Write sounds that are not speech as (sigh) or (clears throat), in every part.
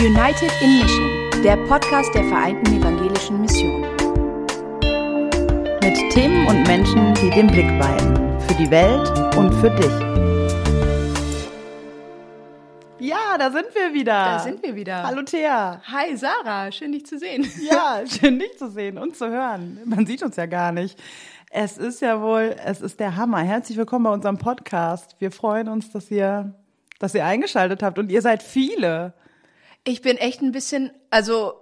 United in Mission, der Podcast der Vereinten Evangelischen Mission. Mit Themen und Menschen, die den Blick weiten. Für die Welt und für dich. Ja, da sind wir wieder. Da sind wir wieder. Hallo Thea. Hi Sarah, schön dich zu sehen. (laughs) Ja, schön dich zu sehen und zu hören. Man sieht uns ja gar nicht. Es ist ja wohl, es ist der Hammer. Herzlich willkommen bei unserem Podcast. Wir freuen uns, dass ihr, dass ihr eingeschaltet habt und ihr seid viele. Ich bin echt ein bisschen, also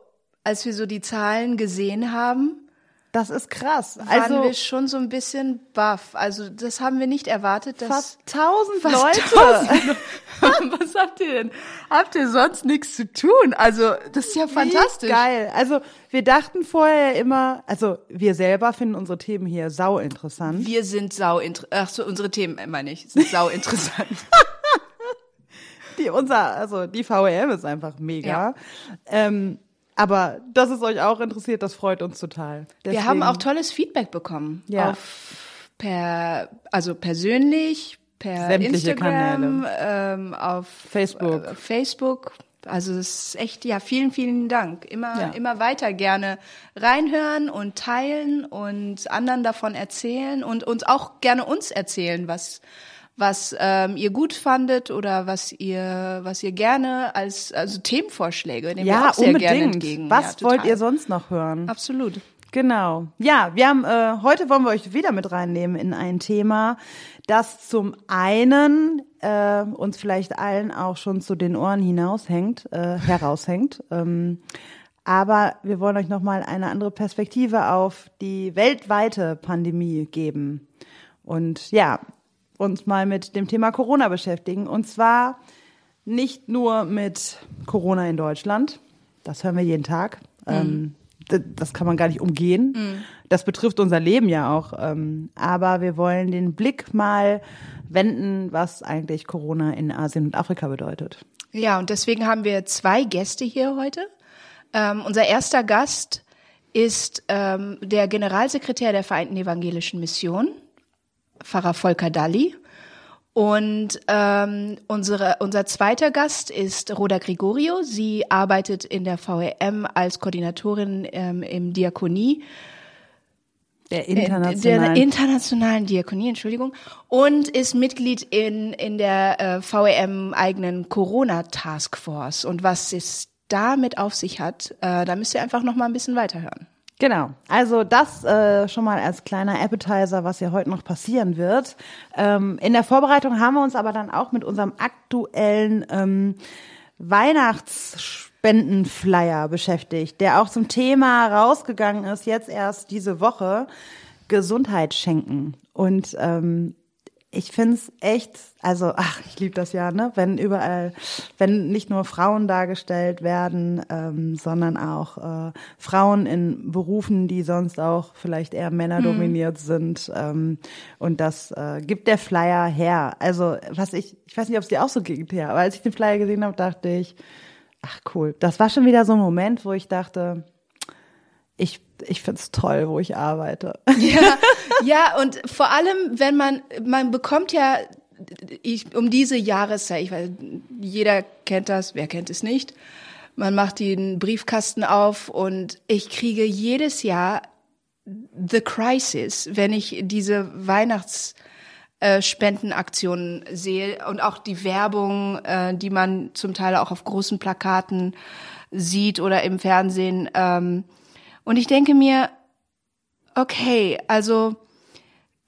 als wir so die Zahlen gesehen haben, Das ist krass. waren Also wir schon so ein bisschen baff. Also das haben wir nicht erwartet, dass fast tausend fast Leute. tausend- (laughs) Was habt ihr denn? Habt ihr sonst nichts zu tun? Also das ist ja fantastisch. Wie geil. Also wir dachten vorher immer, also wir selber finden unsere Themen hier sau interessant. Wir sind sau interessant. Ach so, unsere Themen äh, meine ich sind sau (laughs) interessant. Die, unser, also die VEM ist einfach mega. Ja. Ähm, aber dass es euch auch interessiert, das freut uns total. Wir haben Deswegen- auch tolles Feedback bekommen. Ja. Auf per, also persönlich, per Sämtliche Instagram, ähm, auf Facebook. äh, Facebook. Also es ist echt, ja, vielen, vielen Dank. Immer, Ja. immer weiter gerne reinhören und teilen und anderen davon erzählen und uns auch gerne uns erzählen, was was ähm, ihr gut fandet oder was ihr was ihr gerne als also Themenvorschläge nehmen wir ja, auch sehr gerne unbedingt. entgegen. Was ja, wollt ihr sonst noch hören? Absolut. Genau. Ja, wir haben äh, heute wollen wir euch wieder mit reinnehmen in ein Thema, das zum einen äh, uns vielleicht allen auch schon zu den Ohren hinaushängt, äh, heraushängt. (laughs) Ähm, aber wir wollen euch noch mal eine andere Perspektive auf die weltweite Pandemie geben und ja uns mal mit dem Thema Corona beschäftigen und zwar nicht nur mit Corona in Deutschland, das hören wir jeden Tag. Ähm, d- das kann man gar nicht umgehen. Das betrifft unser Leben ja auch. Ähm, aber wir wollen den Blick mal wenden, was eigentlich Corona in Asien und Afrika bedeutet. Ja, und deswegen haben wir zwei Gäste hier heute. Ähm, unser erster Gast ist ähm, der Generalsekretär der Vereinten Evangelischen Mission, Pfarrer Volker Dalli. Und ähm, unsere, unser zweiter Gast ist Roda Gregorio. Sie arbeitet in der VEM als Koordinatorin ähm, im Diakonie Der Äh, der internationalen. internationalen Diakonie, Entschuldigung, und ist Mitglied in, in der äh, VEM eigenen Corona Taskforce. Und was es damit auf sich hat, äh, da müsst ihr einfach noch mal ein bisschen weiterhören. Genau. Also das äh, schon mal als kleiner Appetizer, was ja heute noch passieren wird. Ähm, in der Vorbereitung haben wir uns aber dann auch mit unserem aktuellen ähm, Weihnachtsspendenflyer beschäftigt, der auch zum Thema rausgegangen ist, jetzt erst diese Woche, Gesundheit schenken. Und ähm, ich find's echt, also ach, ich liebe das ja, ne? Wenn überall, wenn nicht nur Frauen dargestellt werden, ähm, sondern auch äh, Frauen in Berufen, die sonst auch vielleicht eher männerdominiert sind. Ähm, und das äh, gibt der Flyer her. Also was ich, ich weiß nicht, ob es dir auch so ging, Thea, aber als ich den Flyer gesehen habe, dachte ich, ach cool. Das war schon wieder so ein Moment, wo ich dachte, ich, ich find's toll, wo ich arbeite. Ja, (laughs) ja, und vor allem, wenn man, man bekommt ja ich, um diese Jahreszeit, ich weiß, jeder kennt das, wer kennt es nicht. Man macht den Briefkasten auf und ich kriege jedes Jahr The Crisis, wenn ich diese Weihnachts äh, Spendenaktionen sehe und auch die Werbung, äh, die man zum Teil auch auf großen Plakaten sieht oder im Fernsehen. Und ich denke mir, okay, also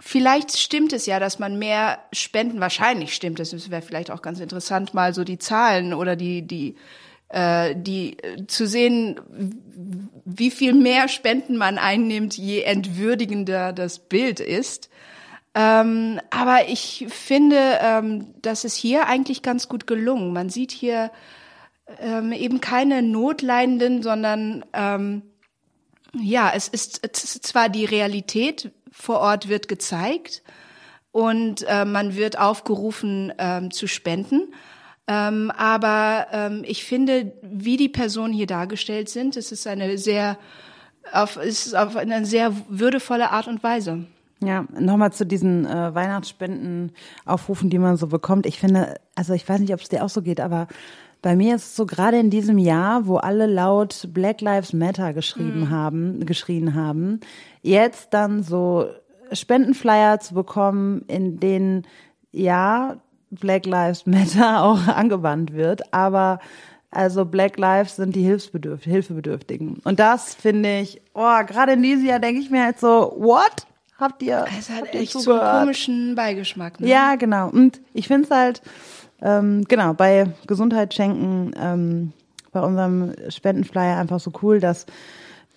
vielleicht stimmt es ja, dass man mehr Spenden, wahrscheinlich stimmt es, es wäre vielleicht auch ganz interessant, mal so die Zahlen oder die, die, äh, die äh, zu sehen, wie viel mehr Spenden man einnimmt, je entwürdigender das Bild ist. Ähm, aber ich finde, ähm, das ist hier eigentlich ganz gut gelungen. Man sieht hier ähm, eben keine Notleidenden, sondern ähm, ja, es ist, es ist zwar die Realität vor Ort wird gezeigt und äh, man wird aufgerufen ähm, zu spenden. Ähm, aber ähm, ich finde, wie die Personen hier dargestellt sind, es ist eine sehr auf, es ist auf eine sehr würdevolle Art und Weise. Ja, nochmal zu diesen äh, Weihnachtsspenden aufrufen, die man so bekommt. Ich finde, also ich weiß nicht, ob es dir auch so geht, aber Bei mir ist es so gerade in diesem Jahr, wo alle laut Black Lives Matter geschrieben mhm. haben, geschrien haben, jetzt dann so Spendenflyer zu bekommen, in denen ja Black Lives Matter (laughs) auch angewandt wird, aber also Black Lives sind die Hilfsbedürf Hilfebedürftigen. Und das finde ich, oh, gerade in diesem Jahr denke ich mir halt so, what? Habt ihr? Es hat echt so einen komischen Beigeschmack. Ne? Ja, genau. Und ich finde es halt, ähm, genau, bei Gesundheit schenken, ähm, bei unserem Spendenflyer einfach so cool, dass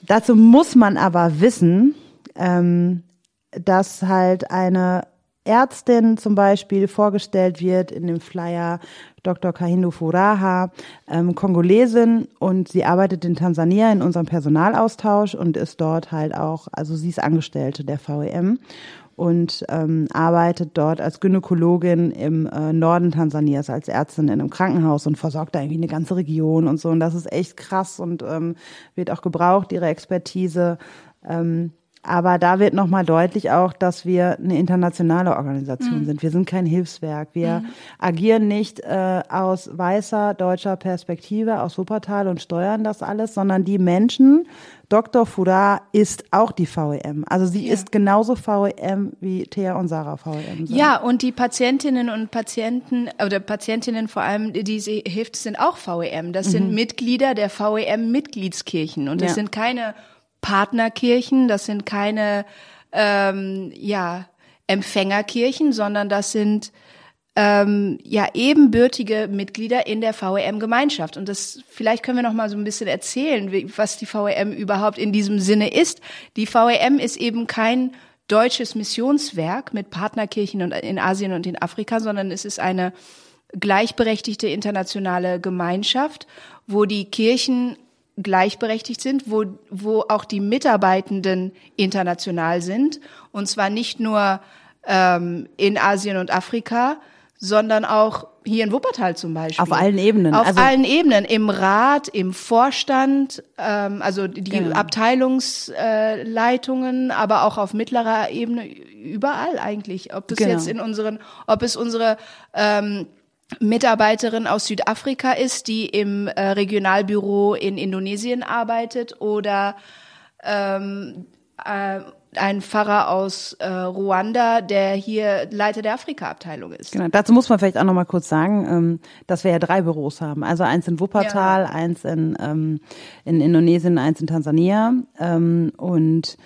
dazu muss man aber wissen, ähm, dass halt eine Ärztin zum Beispiel vorgestellt wird in dem Flyer Dr. Kahindo Furaha, ähm, Kongolesin und sie arbeitet in Tansania in unserem Personalaustausch und ist dort halt auch, also sie ist Angestellte der VEM und ähm, arbeitet dort als Gynäkologin im äh, Norden Tansanias als Ärztin in einem Krankenhaus und versorgt da irgendwie eine ganze Region und so. Und das ist echt krass und ähm, wird auch gebraucht, ihre Expertise. Ähm, aber da wird nochmal deutlich auch, dass wir eine internationale Organisation mhm. sind. Wir sind kein Hilfswerk. Wir mhm. agieren nicht äh, aus weißer deutscher Perspektive, aus Wuppertal und steuern das alles, sondern die Menschen, Dr. Fura ist auch die VEM. Also sie ja. ist genauso VEM wie Thea und Sarah VEM sind. Ja, und die Patientinnen und Patienten oder Patientinnen vor allem, die sie hilft, sind auch VEM. Das mhm. sind Mitglieder der VEM-Mitgliedskirchen und das ja. sind keine Partnerkirchen, das sind keine ähm, ja, Empfängerkirchen, sondern das sind ähm, ja ebenbürtige Mitglieder in der VEM-Gemeinschaft. Und das vielleicht können wir noch mal so ein bisschen erzählen, wie, was die VEM überhaupt in diesem Sinne ist. Die VEM ist eben kein deutsches Missionswerk mit Partnerkirchen in Asien und in Afrika, sondern es ist eine gleichberechtigte internationale Gemeinschaft, wo die Kirchen gleichberechtigt sind, wo, wo auch die Mitarbeitenden international sind. Und zwar nicht nur ähm, in Asien und Afrika, sondern auch hier in Wuppertal zum Beispiel. Auf allen Ebenen. Auf also allen Ebenen. Im Rat, im Vorstand, ähm, also die genau. Abteilungsleitungen, äh, aber auch auf mittlerer Ebene, überall eigentlich. Ob das genau. jetzt in unseren, ob es unsere ähm, Mitarbeiterin aus Südafrika ist, die im äh, Regionalbüro in Indonesien arbeitet oder ähm, äh, ein Pfarrer aus äh, Ruanda, der hier Leiter der Afrika-Abteilung ist. Genau, dazu muss man vielleicht auch noch mal kurz sagen, ähm, dass wir ja drei Büros haben. Also eins in Wuppertal, ja. eins in, ähm, in Indonesien, eins in Tansania. Ähm, und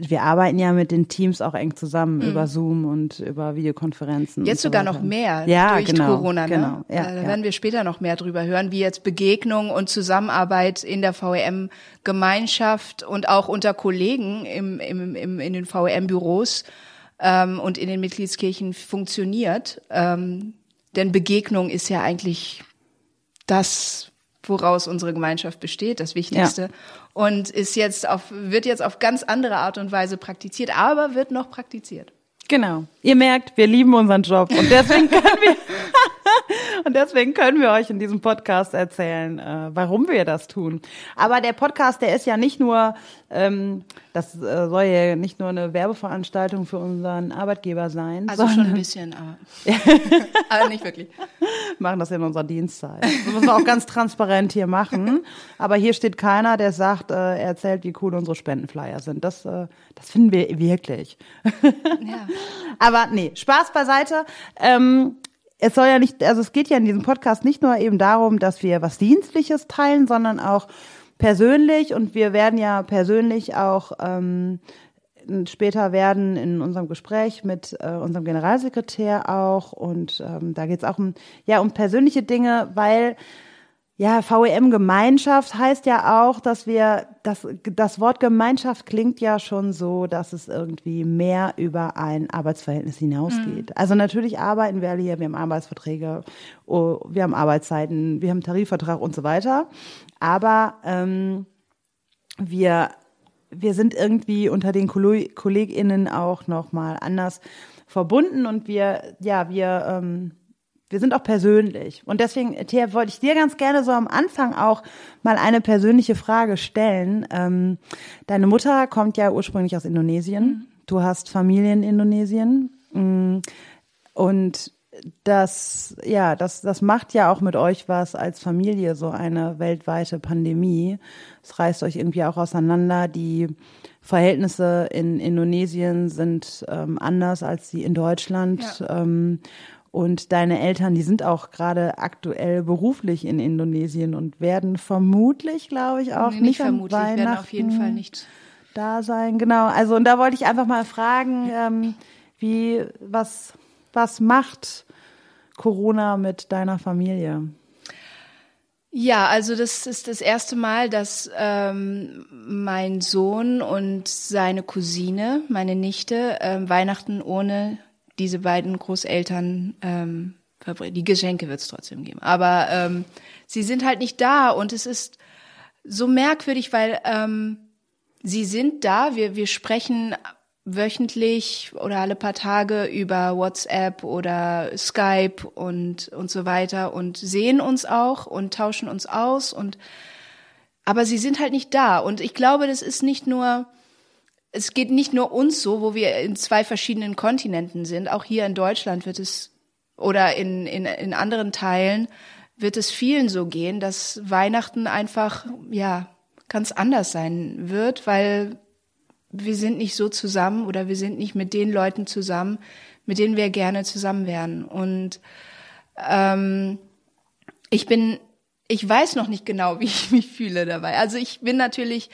wir arbeiten ja mit den Teams auch eng zusammen mhm. über Zoom und über Videokonferenzen. Jetzt sogar so noch mehr ja, durch genau, Corona. Ne? Genau, ja, da werden wir später noch mehr drüber hören, wie jetzt Begegnung und Zusammenarbeit in der VEM-Gemeinschaft und auch unter Kollegen im, im, im, in den VEM-Büros ähm, und in den Mitgliedskirchen funktioniert. Ähm, denn Begegnung ist ja eigentlich das, woraus unsere Gemeinschaft besteht, das Wichtigste. Ja. Und ist jetzt auf, wird jetzt auf ganz andere Art und Weise praktiziert, aber wird noch praktiziert. Genau. Ihr merkt, wir lieben unseren Job und deswegen (laughs) können wir (laughs) und deswegen können wir euch in diesem Podcast erzählen, äh, warum wir das tun. Aber der Podcast, der ist ja nicht nur ähm, das äh, soll ja nicht nur eine Werbeveranstaltung für unseren Arbeitgeber sein. Also schon ein bisschen, aber, (laughs) aber nicht wirklich. Machen das in unserer Dienstzeit. Das müssen wir auch ganz transparent hier machen. Aber hier steht keiner, der sagt, äh, er erzählt, wie cool unsere Spendenflyer sind. Das, äh, das finden wir wirklich. Ja. (laughs) Aber nee, Spaß beiseite. Ähm, es soll ja nicht, also es geht ja in diesem Podcast nicht nur eben darum, dass wir was Dienstliches teilen, sondern auch persönlich. Und wir werden ja persönlich auch ähm, später werden in unserem Gespräch mit äh, unserem Generalsekretär auch. Und ähm, da geht es auch um ja um persönliche Dinge, weil ja, VEM-Gemeinschaft heißt ja auch, dass wir, das, das Wort Gemeinschaft klingt ja schon so, dass es irgendwie mehr über ein Arbeitsverhältnis hinausgeht. Mhm. Also natürlich arbeiten wir alle hier, wir haben Arbeitsverträge, oh, wir haben Arbeitszeiten, wir haben Tarifvertrag und so weiter. Aber ähm, wir, wir sind irgendwie unter den KollegInnen auch nochmal anders verbunden und wir, ja, wir, ähm, wir sind auch persönlich. Und deswegen, Thea, wollte ich dir ganz gerne so am Anfang auch mal eine persönliche Frage stellen. Ähm, deine Mutter kommt ja ursprünglich aus Indonesien. Mhm. Du hast Familie in Indonesien. Mm, und das, ja, das, das macht ja auch mit euch was als Familie, so eine weltweite Pandemie. Es reißt euch irgendwie auch auseinander. Die Verhältnisse in Indonesien sind ähm, anders als die in Deutschland. Ja. Ähm, und deine Eltern, die sind auch gerade aktuell beruflich in Indonesien und werden vermutlich, glaube ich, auch nee, nicht, nicht vermutlich, an werden auf jeden Fall nicht da sein. Genau. Also und da wollte ich einfach mal fragen, ähm, wie was was macht Corona mit deiner Familie? Ja, also das ist das erste Mal, dass ähm, mein Sohn und seine Cousine, meine Nichte, ähm, Weihnachten ohne diese beiden Großeltern ähm. Die Geschenke wird es trotzdem geben, aber ähm, sie sind halt nicht da und es ist so merkwürdig, weil ähm, sie sind da. Wir wir sprechen wöchentlich oder alle paar Tage über WhatsApp oder Skype und, und so weiter und sehen uns auch und tauschen uns aus und, aber sie sind halt nicht da. Und ich glaube, das ist nicht nur, es geht nicht nur uns so, wo wir in zwei verschiedenen Kontinenten sind. Auch hier in Deutschland wird es, oder in, in, in anderen Teilen wird es vielen so gehen, dass Weihnachten einfach, ja, ganz anders sein wird, weil wir sind nicht so zusammen oder wir sind nicht mit den Leuten zusammen, mit denen wir gerne zusammen wären. Und ähm, ich bin, ich weiß noch nicht genau, (laughs) wie ich mich fühle dabei. Also ich bin natürlich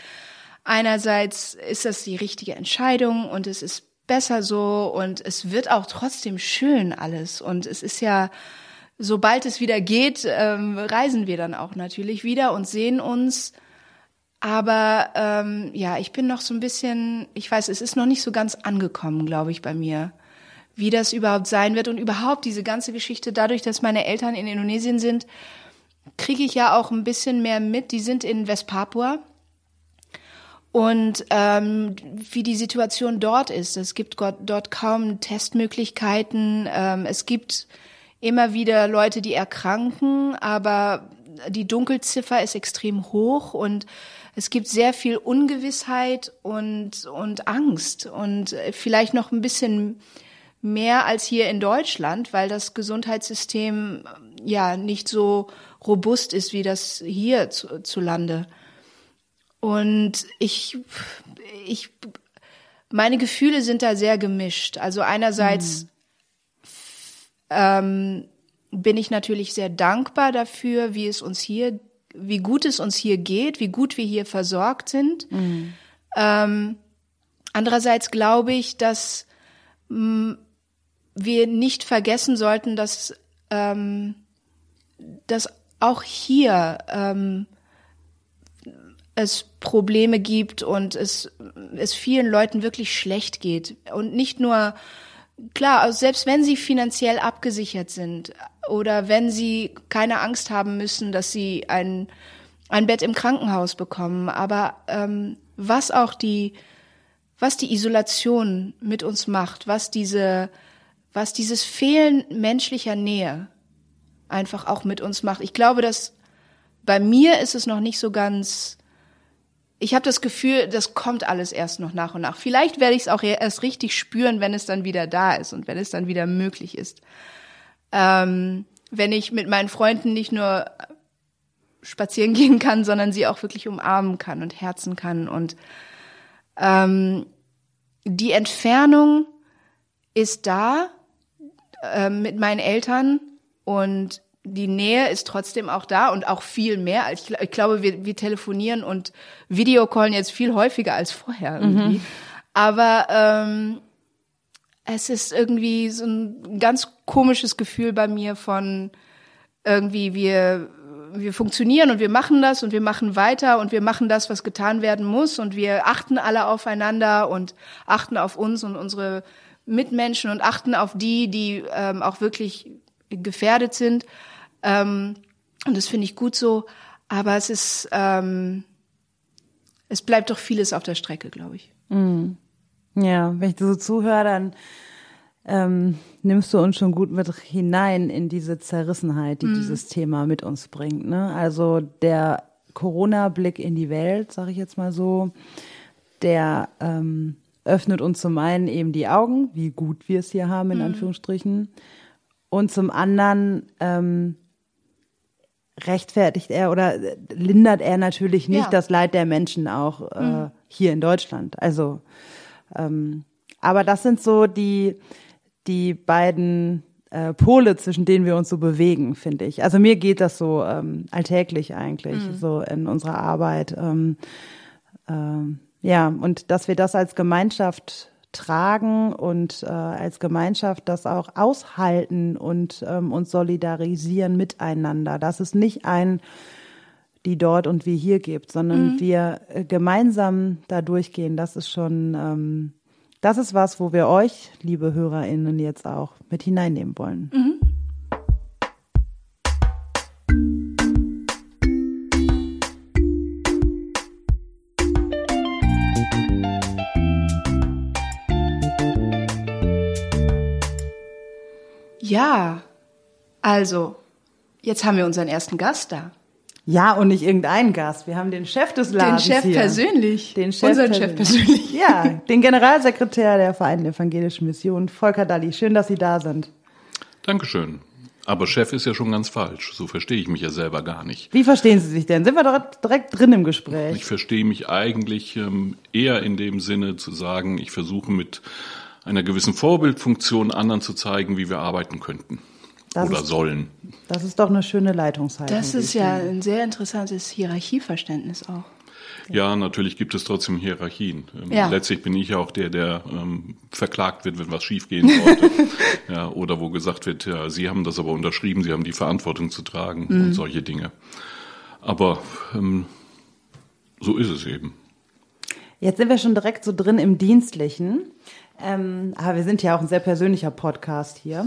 einerseits ist das die richtige Entscheidung und es ist besser so und es wird auch trotzdem schön alles und es ist ja sobald es wieder geht, ähm, reisen wir dann auch natürlich wieder und sehen uns aber ähm, ja, ich bin noch so ein bisschen, ich weiß, es ist noch nicht so ganz angekommen, glaube ich, bei mir, wie das überhaupt sein wird und überhaupt diese ganze Geschichte. Dadurch, dass meine Eltern in Indonesien sind, kriege ich ja auch ein bisschen mehr mit. Die sind in Westpapua und ähm, wie die Situation dort ist. Es gibt dort kaum Testmöglichkeiten. Ähm, es gibt immer wieder Leute, die erkranken, aber die Dunkelziffer ist extrem hoch und es gibt sehr viel Ungewissheit und, und Angst und vielleicht noch ein bisschen mehr als hier in Deutschland, weil das Gesundheitssystem ja nicht so robust ist wie das hier zu, zu Lande. Und ich, ich, meine Gefühle sind da sehr gemischt. Also einerseits mhm. ähm, bin ich natürlich sehr dankbar dafür, wie es uns hier wie gut es uns hier geht, wie gut wir hier versorgt sind. Mhm. Ähm, andererseits glaube ich, dass mh, mm, wir nicht vergessen sollten, dass, ähm, dass auch hier ähm, es Probleme gibt und es, es vielen Leuten wirklich schlecht geht. Und nicht nur, klar, also selbst wenn sie finanziell abgesichert sind, oder wenn sie keine Angst haben müssen, dass sie ein, ein Bett im Krankenhaus bekommen. Aber ähm, was auch die, was die Isolation mit uns macht, was diese, was dieses Fehlen menschlicher Nähe einfach auch mit uns macht. Ich glaube, dass bei mir ist es noch nicht so ganz. Ich habe das Gefühl, das kommt alles erst noch nach und nach. Vielleicht werde ich es auch erst richtig spüren, wenn es dann wieder da ist und wenn es dann wieder möglich ist ähm, wenn ich mit meinen Freunden nicht nur spazieren (laughs) gehen kann, sondern sie auch wirklich umarmen kann und herzen kann. Und ähm, die Entfernung ist da äh, mit meinen Eltern und die Nähe ist trotzdem auch da und auch viel mehr. Ich, ich glaube, wir, wir telefonieren und Videocallen jetzt viel häufiger als vorher irgendwie. Mhm. Aber ähm, es ist irgendwie so ein ganz komisches Gefühl bei mir von irgendwie wir wir funktionieren und wir machen das und wir machen weiter und wir machen das, was getan werden muss und wir achten alle aufeinander und achten auf uns und unsere Mitmenschen und achten auf die, die ähm, auch wirklich gefährdet sind. Ähm, und das finde ich gut so. Aber es ist, ähm, es bleibt doch vieles auf der Strecke, glaube ich. Mm. Ja, wenn ich so zuhöre, dann ähm, nimmst du uns schon gut mit hinein in diese Zerrissenheit, die mhm. dieses Thema mit uns bringt. Ne? Also der Corona-Blick in die Welt, sage ich jetzt mal so, der ähm, öffnet uns zum einen eben die Augen, wie gut wir es hier haben, in mhm. Anführungsstrichen. Und zum anderen ähm, rechtfertigt er oder lindert er natürlich nicht Ja. das Leid der Menschen auch äh, hier in Deutschland. Also, ähm, aber das sind so die die beiden äh, Pole, zwischen denen wir uns so bewegen, finde ich. Also mir geht das so ähm, alltäglich eigentlich, so in unserer Arbeit. Ähm, ähm, ja, und dass wir das als Gemeinschaft tragen und äh, als Gemeinschaft das auch aushalten und ähm, uns solidarisieren miteinander. Dass es nicht ein die dort und wir hier gibt, sondern wir äh, gemeinsam da durchgehen. Das ist schon, ähm, das ist was, wo wir euch, liebe HörerInnen, jetzt auch mit hineinnehmen wollen. Ja, also, jetzt haben wir unseren ersten Gast da. Ja, und nicht irgendein Gast. Wir haben den Chef des Den Ladens Chef hier. persönlich. Den Chef Unseren Chef persönlich. Ja, (laughs) den Generalsekretär der Vereinten Evangelischen Mission, Volker Dalli. Schön, dass Sie da sind. Dankeschön. Aber Chef ist ja schon ganz falsch. So verstehe ich mich ja selber gar nicht. Wie verstehen Sie sich denn? Sind wir direkt, direkt drin im Gespräch? Ich verstehe mich eigentlich ähm, eher in dem Sinne zu sagen, ich versuche mit einer gewissen Vorbildfunktion anderen zu zeigen, wie wir arbeiten könnten Das oder ist- sollen. Das ist doch eine schöne Leitungshaltung. Das ist ja finde. ein sehr interessantes Hierarchieverständnis auch. Ja, natürlich gibt es trotzdem Hierarchien. Ähm, Ja. Letztlich bin ich ja auch der, der ähm, verklagt wird, wenn was schiefgehen sollte. (laughs) ja, oder wo gesagt wird, ja, Sie haben das aber unterschrieben, Sie haben die Verantwortung zu tragen Mhm. und solche Dinge. Aber ähm, so ist es eben. Jetzt sind wir schon direkt so drin im Dienstlichen. Ähm, aber wir sind ja auch ein sehr persönlicher Podcast hier.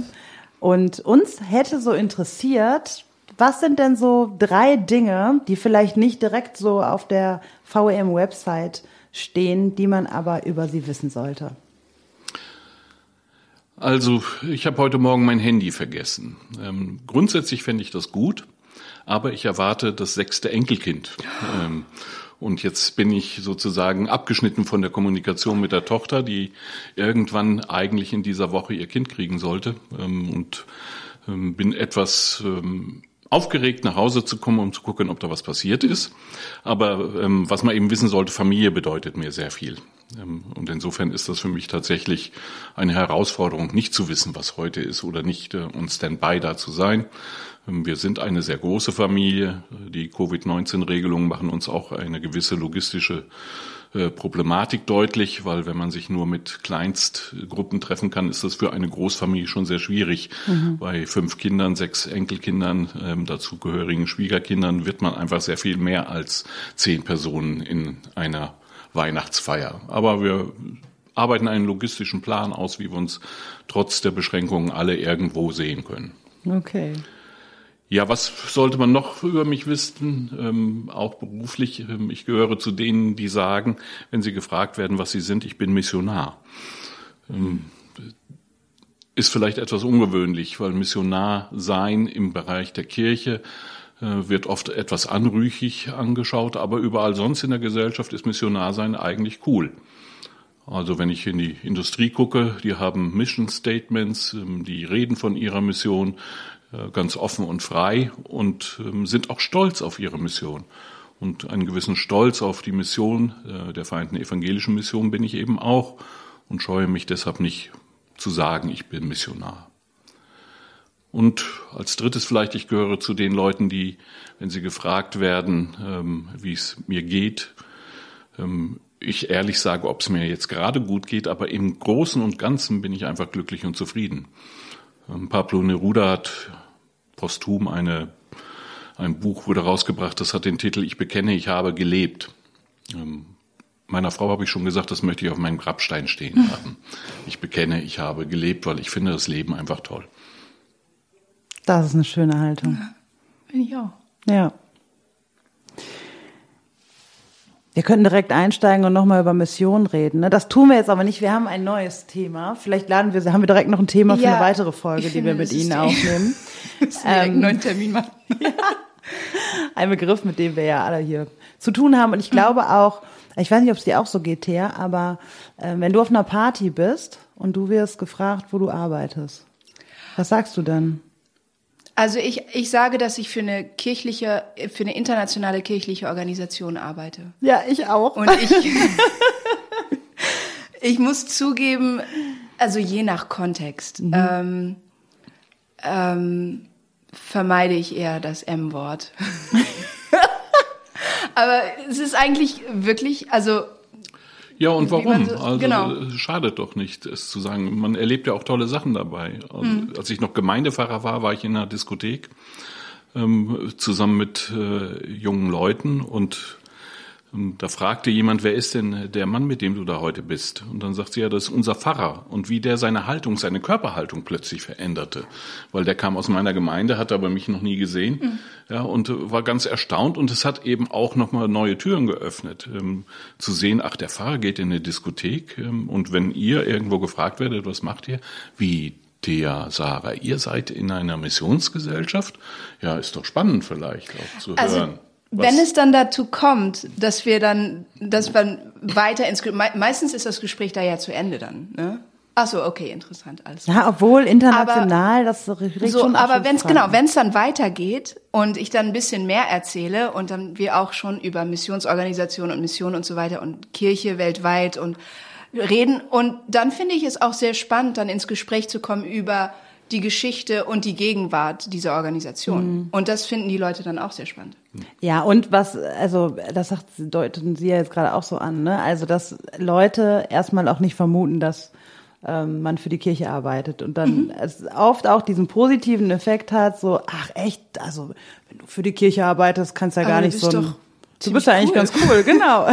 Und uns hätte so interessiert, was sind denn so drei Dinge, die vielleicht nicht direkt so auf der VEM-Website stehen, die man aber über sie wissen sollte? Also, ich habe heute Morgen mein Handy vergessen. Ähm, grundsätzlich fände ich das gut, aber ich erwarte das sechste Enkelkind. (laughs) Ähm, und jetzt bin ich sozusagen abgeschnitten von der Kommunikation mit der Tochter, die irgendwann eigentlich in dieser Woche ihr Kind kriegen sollte. Ähm, und ähm, bin etwas ähm, aufgeregt, nach Hause zu kommen, um zu gucken, ob da was passiert ist. Aber was man eben wissen sollte, Familie bedeutet mir sehr viel. Und insofern ist das für mich tatsächlich eine Herausforderung, nicht zu wissen, was heute ist oder nicht äh, und Standby da zu sein. Wir sind eine sehr große Familie. Die Covid-19-Regelungen machen uns auch eine gewisse logistische äh, Problematik deutlich, weil wenn man sich nur mit Kleinstgruppen treffen kann, ist das für eine Großfamilie schon sehr schwierig. Bei fünf Kindern, sechs Enkelkindern, ähm, dazugehörigen Schwiegerkindern wird man einfach sehr viel mehr als zehn Personen in einer Weihnachtsfeier. Aber wir arbeiten einen logistischen Plan aus, wie wir uns trotz der Beschränkungen alle irgendwo sehen können. Okay. Ja, was sollte man noch über mich wissen? Ähm, auch beruflich. Ähm, ich gehöre zu denen, die sagen, wenn sie gefragt werden, was sie sind, ich bin Missionar. Ähm, ist vielleicht etwas ungewöhnlich, weil Missionar sein im Bereich der Kirche äh, wird oft etwas anrüchig angeschaut, aber überall sonst in der Gesellschaft ist Missionar sein eigentlich cool. Also wenn ich in die Industrie gucke, die haben Mission Statements, ähm, die reden von ihrer Mission ganz offen und frei und ähm, sind auch stolz auf ihre Mission. Und einen gewissen Stolz auf die Mission äh, der Vereinten Evangelischen Mission bin ich eben auch und scheue mich deshalb nicht zu sagen, ich bin Missionar. Und als drittes vielleicht, ich gehöre zu den Leuten, die, wenn sie gefragt werden, ähm, wie es mir geht, ähm, ich ehrlich sage, ob es mir jetzt gerade gut geht, aber im Großen und Ganzen bin ich einfach glücklich und zufrieden. Pablo Neruda hat posthum eine, ein Buch wurde rausgebracht, das hat den Titel Ich bekenne, ich habe gelebt. Ähm, meiner Frau habe ich schon gesagt, das möchte ich auf meinem Grabstein stehen haben. Ich bekenne, ich habe gelebt, weil ich finde das Leben einfach toll. Das ist eine schöne Haltung. Finde ich auch. Ja. Wir könnten direkt einsteigen und nochmal über Mission reden. Ne? Das tun wir jetzt aber nicht. Wir haben ein neues Thema. Vielleicht laden wir, haben wir direkt noch ein Thema für Ja, eine weitere Folge, die wir mit Ihnen die- aufnehmen. (laughs) Einen neuen Termin machen. (laughs) Ein Begriff, mit dem wir ja alle hier zu tun haben. Und ich glaube auch, ich weiß nicht, ob es dir auch so geht, Thea, aber äh, wenn du auf einer Party bist und du wirst gefragt, wo du arbeitest. Was sagst du dann? Also ich, ich sage, dass ich für eine kirchliche, für eine internationale kirchliche Organisation arbeite. Ja, ich auch. Und ich, (laughs) ich muss zugeben, also je nach Kontext, mhm. ähm, ähm, vermeide ich eher das M-Wort. (laughs) Aber es ist eigentlich wirklich, also ja, und warum? So, also genau. es schadet doch nicht, es zu sagen. Man erlebt ja auch tolle Sachen dabei. Mhm. Als ich noch Gemeindepfarrer war, war ich in einer Diskothek ähm, zusammen mit äh, jungen Leuten und da fragte jemand, wer ist denn der Mann, mit dem du da heute bist? Und dann sagt sie, ja, das ist unser Pfarrer. Und wie der seine Haltung, seine Körperhaltung plötzlich veränderte. Weil der kam aus meiner Gemeinde, hat aber mich noch nie gesehen. Mhm. Ja, und war ganz erstaunt. Und es hat eben auch nochmal neue Türen geöffnet. Ähm, zu sehen, ach, der Pfarrer geht in eine Diskothek. Ähm, und wenn ihr irgendwo gefragt werdet, was macht ihr? Wie, Thea, Sarah, ihr seid in einer Missionsgesellschaft? Ja, ist doch spannend vielleicht auch zu also, hören. Wenn es dann dazu kommt, dass wir dann, dass man weiter ins, meistens ist das Gespräch da ja zu Ende dann, ne? Ach so, okay, interessant, alles. Ja, obwohl international aber, das riecht so, schon aber wenn es genau, wenn es dann weitergeht und ich dann ein bisschen mehr erzähle und dann wir auch schon über Missionsorganisationen und Missionen und so weiter und Kirche weltweit und reden und dann finde ich es auch sehr spannend, dann ins Gespräch zu kommen über die Geschichte und die Gegenwart dieser Organisation. Mhm. Und das finden die Leute dann auch sehr spannend. Ja, und was, also das sagt, deuten Sie ja jetzt gerade auch so an, ne? Also, dass Leute erstmal auch nicht vermuten, dass ähm, man für die Kirche arbeitet und dann mhm. es oft auch diesen positiven Effekt hat, so, ach echt, also wenn du für die Kirche arbeitest, kannst du ja gar nicht so ein, Du bist ja eigentlich cool. ganz cool, (laughs) genau.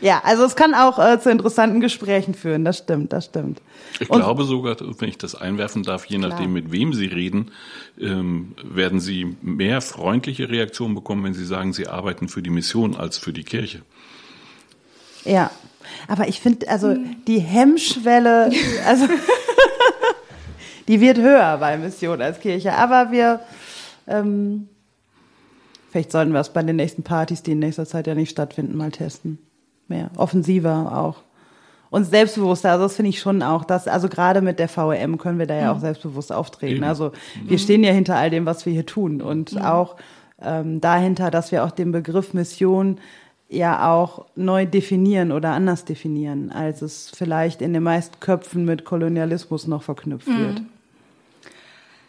Ja, also es kann auch äh, zu interessanten Gesprächen führen, das stimmt, das stimmt. Ich Und, glaube sogar, wenn ich das einwerfen darf, je nachdem, mit wem Sie reden, ähm, werden Sie mehr freundliche Reaktionen bekommen, wenn Sie sagen, Sie arbeiten für die Mission als für die Kirche. Ja, aber ich finde, also hm. die Hemmschwelle, (laughs) also (laughs) die wird höher bei Mission als Kirche, aber wir ähm, Vielleicht sollten wir es bei den nächsten Partys, die in nächster Zeit ja nicht stattfinden, mal testen mehr, offensiver auch. Und selbstbewusster, also das finde ich schon auch, dass, also gerade mit der VEM können wir da ja auch mhm. selbstbewusst auftreten. Also wir stehen ja hinter all dem, was wir hier tun. Und mhm. auch ähm, dahinter, dass wir auch den Begriff Mission ja auch neu definieren oder anders definieren, als es vielleicht in den meisten Köpfen mit Kolonialismus noch verknüpft mhm. wird.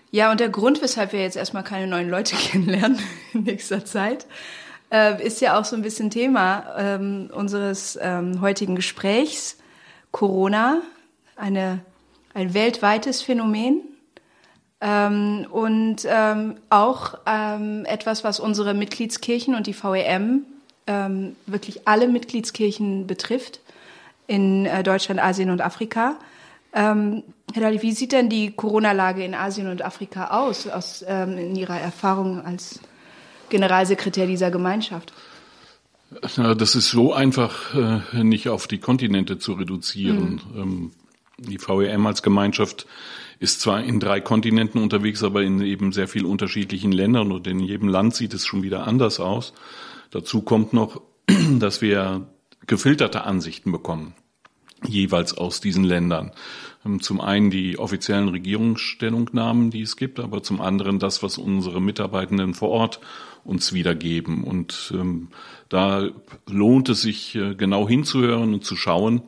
Ja, und der Grund, weshalb wir jetzt erstmal keine neuen Leute (laughs) kennenlernen in nächster Zeit, äh, ist ja auch so ein bisschen Thema ähm, unseres ähm, heutigen Gesprächs. Corona, eine, ein weltweites Phänomen. Ähm, und ähm, auch ähm, etwas, was unsere Mitgliedskirchen und die VEM ähm, wirklich alle Mitgliedskirchen betrifft in äh, Deutschland, Asien und Afrika. Ähm, Herr Dali, wie sieht denn die Corona-Lage in Asien und Afrika aus, aus ähm, in Ihrer Erfahrung als Generalsekretär dieser Gemeinschaft? Das ist so einfach äh, nicht auf die Kontinente zu reduzieren. Mhm. Die VEM als Gemeinschaft ist zwar in drei Kontinenten unterwegs, aber in eben sehr viel unterschiedlichen Ländern und in jedem Land sieht es schon wieder anders aus. Dazu kommt noch, (clears throat) dass wir gefilterte Ansichten bekommen, jeweils aus diesen Ländern. Ähm, zum einen die offiziellen Regierungsstellungnahmen, die es gibt, aber zum anderen das, was unsere Mitarbeitenden vor Ort uns wiedergeben. Und ähm, da lohnt es sich äh, genau hinzuhören und zu schauen,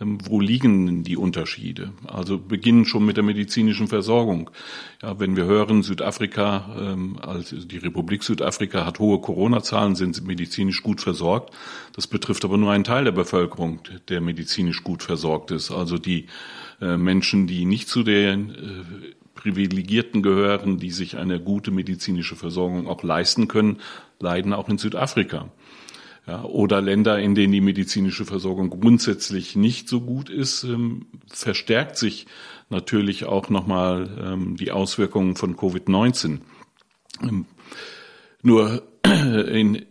ähm, wo liegen die Unterschiede? Also beginnen schon mit der medizinischen Versorgung. Ja, wenn wir hören, Südafrika, ähm, also die Republik Südafrika hat hohe Corona-Zahlen, sind medizinisch gut versorgt. Das betrifft aber nur einen Teil der Bevölkerung, der medizinisch gut versorgt ist. Also die Menschen, die nicht zu den äh, Privilegierten gehören, die sich eine gute medizinische Versorgung auch leisten können, leiden auch in Südafrika. Ja, oder Länder, in denen die medizinische Versorgung grundsätzlich nicht so gut ist, ähm, verstärkt sich natürlich auch nochmal ähm, die Auswirkungen von Covid-19. Ähm, nur (clears throat) in,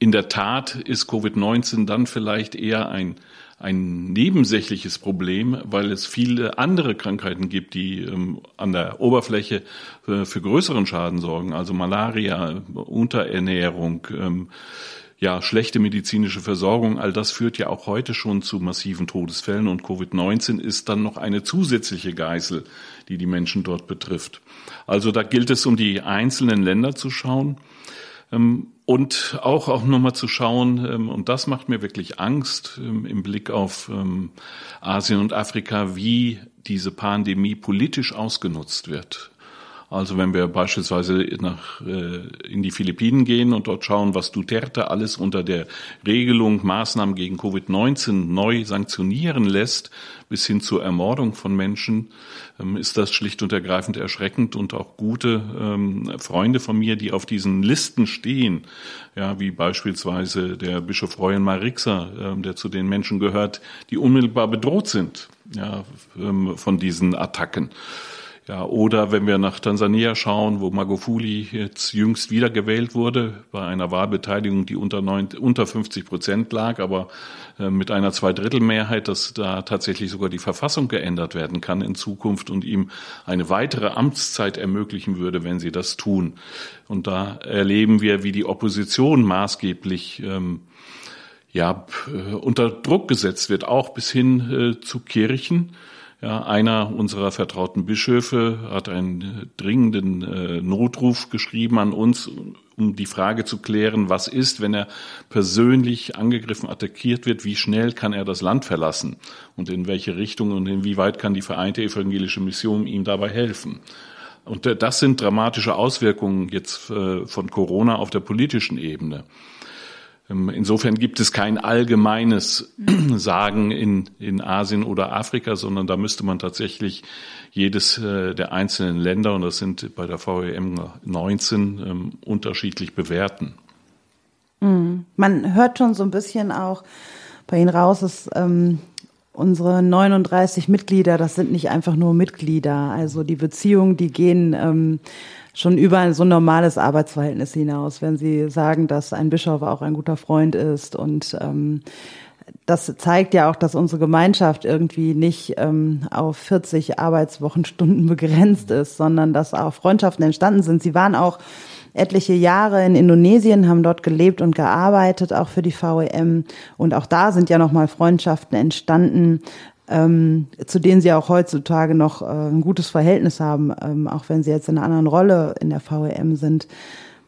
in der Tat ist Covid-19 dann vielleicht eher ein ein nebensächliches Problem, weil es viele andere Krankheiten gibt, die ähm, an der Oberfläche äh, für größeren Schaden sorgen, also Malaria, Unterernährung, ähm, ja, schlechte medizinische Versorgung, all das führt ja auch heute schon zu massiven Todesfällen. Und Covid-19 ist dann noch eine zusätzliche Geißel, die die Menschen dort betrifft. Also da gilt es, um die einzelnen Länder zu schauen. Ähm, und auch, auch nochmal zu schauen, ähm, und das macht mir wirklich Angst ähm, im Blick auf Asien und Afrika, wie diese Pandemie politisch ausgenutzt wird. Also wenn wir beispielsweise nach, äh, in die Philippinen gehen und dort schauen, was Duterte alles unter der Regelung Maßnahmen gegen Covid-19 neu sanktionieren lässt, bis hin zur Ermordung von Menschen, ähm, ist das schlicht und ergreifend erschreckend und auch gute ähm, Freunde von mir, die auf diesen Listen stehen, ja, wie beispielsweise der Bischof Royan Marixa, ähm, der zu den Menschen gehört, die unmittelbar bedroht sind, ja, ähm, von diesen Attacken. Ja, oder wenn wir nach Tansania schauen, wo Magufuli jetzt jüngst wiedergewählt wurde, bei einer Wahlbeteiligung, die unter, 9, unter 50 Prozent lag, aber äh, mit einer Zweidrittelmehrheit, dass da tatsächlich sogar die Verfassung geändert werden kann in Zukunft und ihm eine weitere Amtszeit ermöglichen würde, wenn sie das tun. Und da erleben wir, wie die Opposition maßgeblich ähm, ja, äh, unter Druck gesetzt wird, auch bis hin äh, zu Kirchen ja, einer unserer vertrauten Bischöfe hat einen dringenden äh, Notruf geschrieben an uns, um die Frage zu klären, was ist, wenn er persönlich angegriffen, attackiert wird, wie schnell kann er das Land verlassen und in welche Richtung und inwieweit kann die Vereinte Evangelische Mission ihm dabei helfen. Und äh, das sind dramatische Auswirkungen jetzt äh, von Corona auf der politischen Ebene. Ähm, insofern gibt es kein allgemeines (clears throat) Sagen in, in Asien oder Afrika, sondern da müsste man tatsächlich jedes äh, der einzelnen Länder, und das sind bei der VEM 19, ähm, unterschiedlich bewerten. Mhm. Man hört schon so ein bisschen auch bei Ihnen raus, dass ähm, unsere 39 Mitglieder, das sind nicht einfach nur Mitglieder. Also die Beziehungen, die gehen ähm, schon über so ein normales Arbeitsverhältnis hinaus, wenn Sie sagen, dass ein Bischof auch ein guter Freund ist und ähm, das zeigt ja auch, dass unsere Gemeinschaft irgendwie nicht ähm, auf 40 Arbeitswochenstunden (laughs) begrenzt ist, sondern dass auch Freundschaften entstanden sind. Sie waren auch etliche Jahre in Indonesien, haben dort gelebt und gearbeitet, auch für die VEM. Und auch da sind ja nochmal Freundschaften entstanden, ähm, zu denen sie auch heutzutage noch äh, ein gutes Verhältnis haben, ähm, auch wenn sie jetzt in einer anderen Rolle in der VEM sind.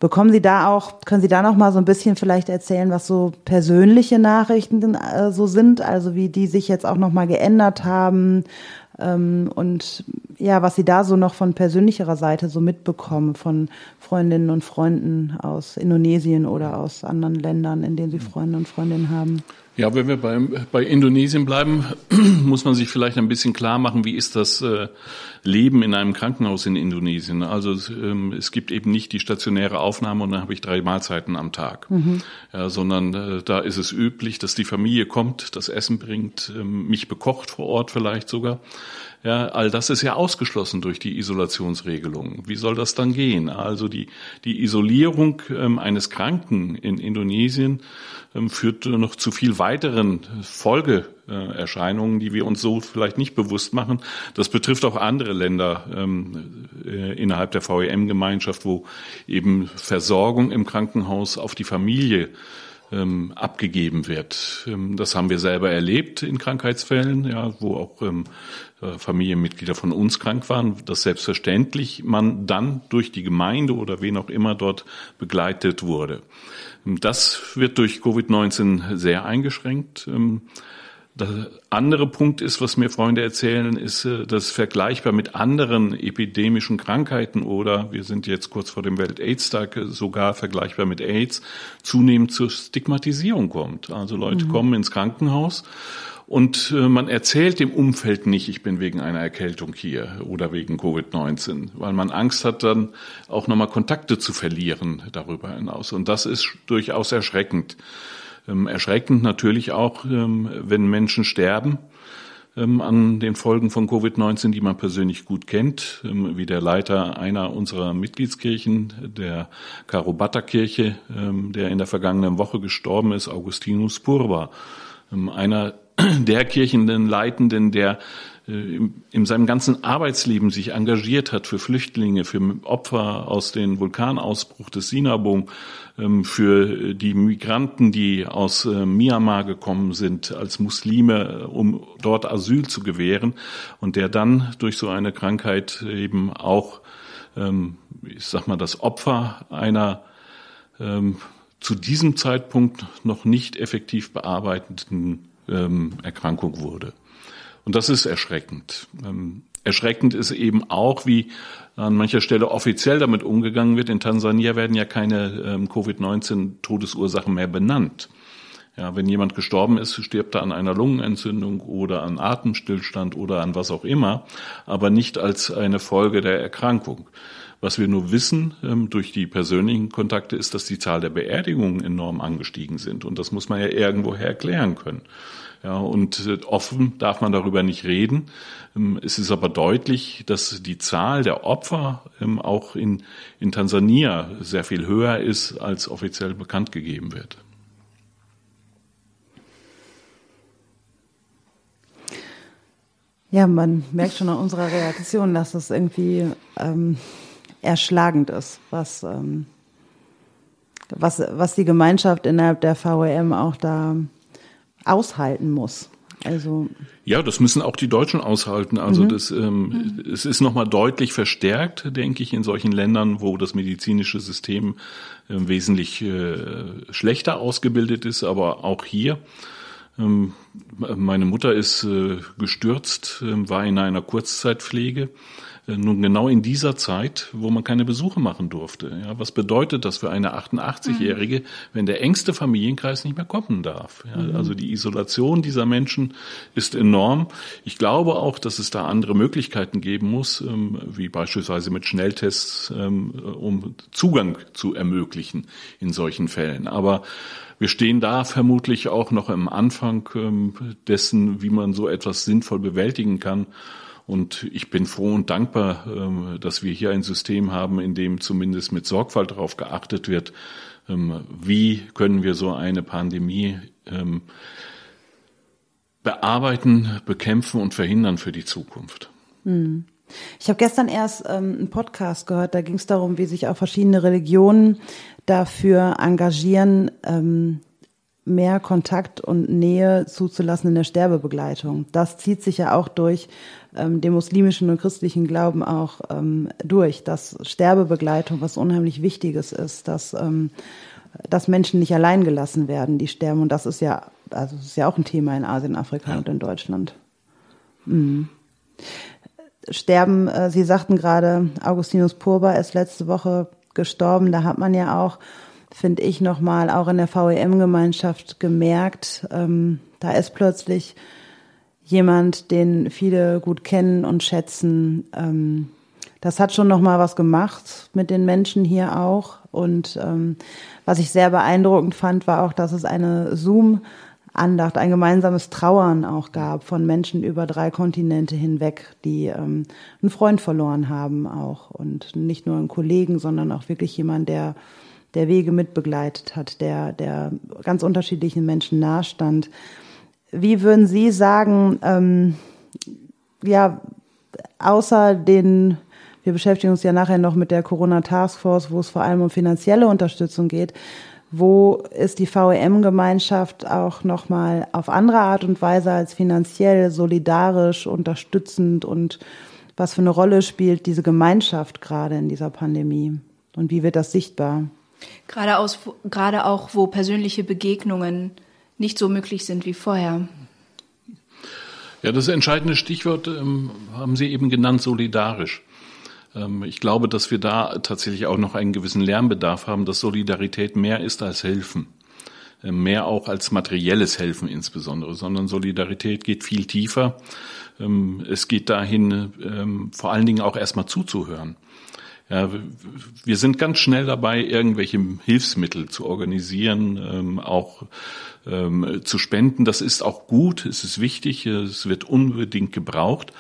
Bekommen Sie da auch, können Sie da noch mal so ein bisschen vielleicht erzählen, was so persönliche Nachrichten äh, so sind, also wie die sich jetzt auch noch mal geändert haben ähm, und ja, was Sie da so noch von persönlicherer Seite so mitbekommen von Freundinnen und Freunden aus Indonesien oder aus anderen Ländern, in denen Sie Freunde und Freundinnen haben? Ja, wenn wir bei, bei Indonesien bleiben, (clears throat) muss man sich vielleicht ein bisschen klar machen, wie ist das äh, Leben in einem Krankenhaus in Indonesien. Also ähm, es gibt eben nicht die stationäre Aufnahme und dann habe ich drei Mahlzeiten am Tag, mhm. ja, sondern äh, da ist es üblich, dass die Familie kommt, das Essen bringt, ähm, mich bekocht vor Ort vielleicht sogar. Ja, all das ist ja ausgeschlossen durch die Isolationsregelung. Wie soll das dann gehen? Also die, die Isolierung ähm, eines Kranken in Indonesien ähm, führt noch zu viel weiteren Folgeerscheinungen, die wir uns so vielleicht nicht bewusst machen. Das betrifft auch andere Länder ähm, äh, innerhalb der VEM-Gemeinschaft, wo eben Versorgung im Krankenhaus auf die Familie ähm, abgegeben wird. Ähm, das haben wir selber erlebt in Krankheitsfällen, ja, wo auch äh, Familienmitglieder von uns krank waren, dass selbstverständlich man dann durch die Gemeinde oder wen auch immer dort begleitet wurde. Das wird durch Covid-19 sehr eingeschränkt. Ähm, der andere Punkt ist, was mir Freunde erzählen, ist, äh, dass vergleichbar mit anderen epidemischen Krankheiten oder wir sind jetzt kurz vor dem Welt-AIDS-Tag äh, sogar vergleichbar mit AIDS zunehmend zur Stigmatisierung kommt. Also Leute mhm. kommen ins Krankenhaus und äh, man erzählt dem Umfeld nicht, ich bin wegen einer Erkältung hier oder wegen Covid-19, weil man Angst hat, dann auch nochmal Kontakte zu verlieren darüber hinaus. Und das ist durchaus erschreckend. Ähm, erschreckend natürlich auch, ähm, wenn Menschen sterben ähm, an den Folgen von Covid-19, die man persönlich gut kennt, wie der Leiter einer unserer Mitgliedskirchen, der Karobata-Kirche, der in der vergangenen Woche gestorben ist, Augustinus Purba. Einer der Kirchenleitenden, der äh, in seinem ganzen Arbeitsleben sich engagiert hat für Flüchtlinge, für Opfer aus dem Vulkanausbruch des Sinabung, ähm, für die Migranten, die aus äh, Myanmar gekommen sind als Muslime, um dort Asyl zu gewähren und der dann durch so eine Krankheit eben auch, ähm, ich sag mal, das Opfer einer ähm, zu diesem Zeitpunkt noch nicht effektiv bearbeiteten Erkrankung wurde. Und das ist erschreckend. Ähm, erschreckend ist eben auch, wie an mancher Stelle offiziell damit umgegangen wird. In Tansania werden ja keine ähm, Covid-19-Todesursachen mehr benannt. Ja, wenn jemand gestorben ist, stirbt er an einer Lungenentzündung oder an Atemstillstand oder an was auch immer, aber nicht als eine Folge der Erkrankung. Was wir nur wissen ähm, durch die persönlichen Kontakte ist, dass die Zahl der Beerdigungen enorm angestiegen sind. Und das muss man ja irgendwoher erklären können. Ja, und äh, offen darf man darüber nicht reden. Ähm, es ist aber deutlich, dass die Zahl der Opfer ähm, auch in, in Tansania sehr viel höher ist, als offiziell bekannt gegeben wird. Ja, man merkt schon an unserer Reaktion, dass es irgendwie ähm, erschlagend ist, was, ähm, was, was die Gemeinschaft innerhalb der VEM auch da aushalten muss. Also ja, das müssen auch die Deutschen aushalten. Also mhm. das, ähm, mhm. es ist nochmal deutlich verstärkt, denke ich, in solchen Ländern, wo das medizinische System äh, wesentlich äh, schlechter ausgebildet ist. Aber auch hier, ähm, meine Mutter ist äh, gestürzt, äh, war in einer Kurzzeitpflege nun genau in dieser Zeit, wo man keine Besuche machen durfte. Ja, was bedeutet das für eine 88-Jährige, mhm. wenn der engste Familienkreis nicht mehr kommen darf? Ja, mhm. Also die Isolation dieser Menschen ist enorm. Ich glaube auch, dass es da andere Möglichkeiten geben muss, ähm, wie beispielsweise mit Schnelltests, ähm, um Zugang zu ermöglichen in solchen Fällen. Aber wir stehen da vermutlich auch noch im Anfang ähm, dessen, wie man so etwas sinnvoll bewältigen kann. Und ich bin froh und dankbar, ähm, dass wir hier ein System haben, in dem zumindest mit Sorgfalt darauf geachtet wird, ähm, wie können wir so eine Pandemie ähm, bearbeiten, bekämpfen und verhindern für die Zukunft. Hm. Ich habe gestern erst einen Podcast gehört, da ging es darum, wie sich auch verschiedene Religionen dafür engagieren, mehr Kontakt und Nähe zuzulassen in der Sterbebegleitung. Das zieht sich ja auch durch ähm, den muslimischen und christlichen Glauben auch ähm, durch, dass Sterbebegleitung was unheimlich Wichtiges ist, dass, ähm, dass Menschen nicht allein gelassen werden, die sterben. Und das ist ja, also ist ja auch ein Thema in Asien, Afrika ja. und in Deutschland. Mhm. Sterben, äh, Sie sagten gerade, Augustinus Purba ist letzte Woche gestorben. Da hat man ja auch finde ich, nochmal auch in der VEM-Gemeinschaft gemerkt. Ähm, da ist plötzlich jemand, den viele gut kennen und schätzen. Ähm, das hat schon nochmal was gemacht mit den Menschen hier auch. Und ähm, was ich sehr beeindruckend fand, war auch, dass es eine Zoom- Andacht, ein gemeinsames Trauern auch gab von Menschen über drei Kontinente hinweg, die ähm, einen Freund verloren haben auch und nicht nur einen Kollegen, sondern auch wirklich jemand, der der Wege mitbegleitet hat, der, der ganz unterschiedlichen Menschen nahestand. Wie würden Sie sagen, ähm, ja, außer den, wir beschäftigen uns ja nachher noch mit der Corona Taskforce, wo es vor allem um finanzielle Unterstützung geht, wo ist die VEM-Gemeinschaft auch nochmal auf andere Art und Weise als finanziell, solidarisch, unterstützend und was für eine Rolle spielt diese Gemeinschaft gerade in dieser Pandemie? Und wie wird das sichtbar? Gerade, aus, gerade auch, wo persönliche Begegnungen nicht so möglich sind wie vorher. Ja, das entscheidende Stichwort ähm, haben Sie eben genannt, solidarisch. Ähm, ich glaube, dass wir da tatsächlich auch noch einen gewissen Lernbedarf haben, dass Solidarität mehr ist als Helfen. Ähm, mehr auch als materielles Helfen insbesondere, sondern Solidarität geht viel tiefer. Ähm, es geht dahin, ähm, vor allen Dingen auch erstmal zuzuhören. Wir sind ganz schnell dabei, irgendwelche Hilfsmittel zu organisieren, ähm, auch ähm, zu spenden. Das ist auch gut, es ist wichtig, es wird unbedingt gebraucht.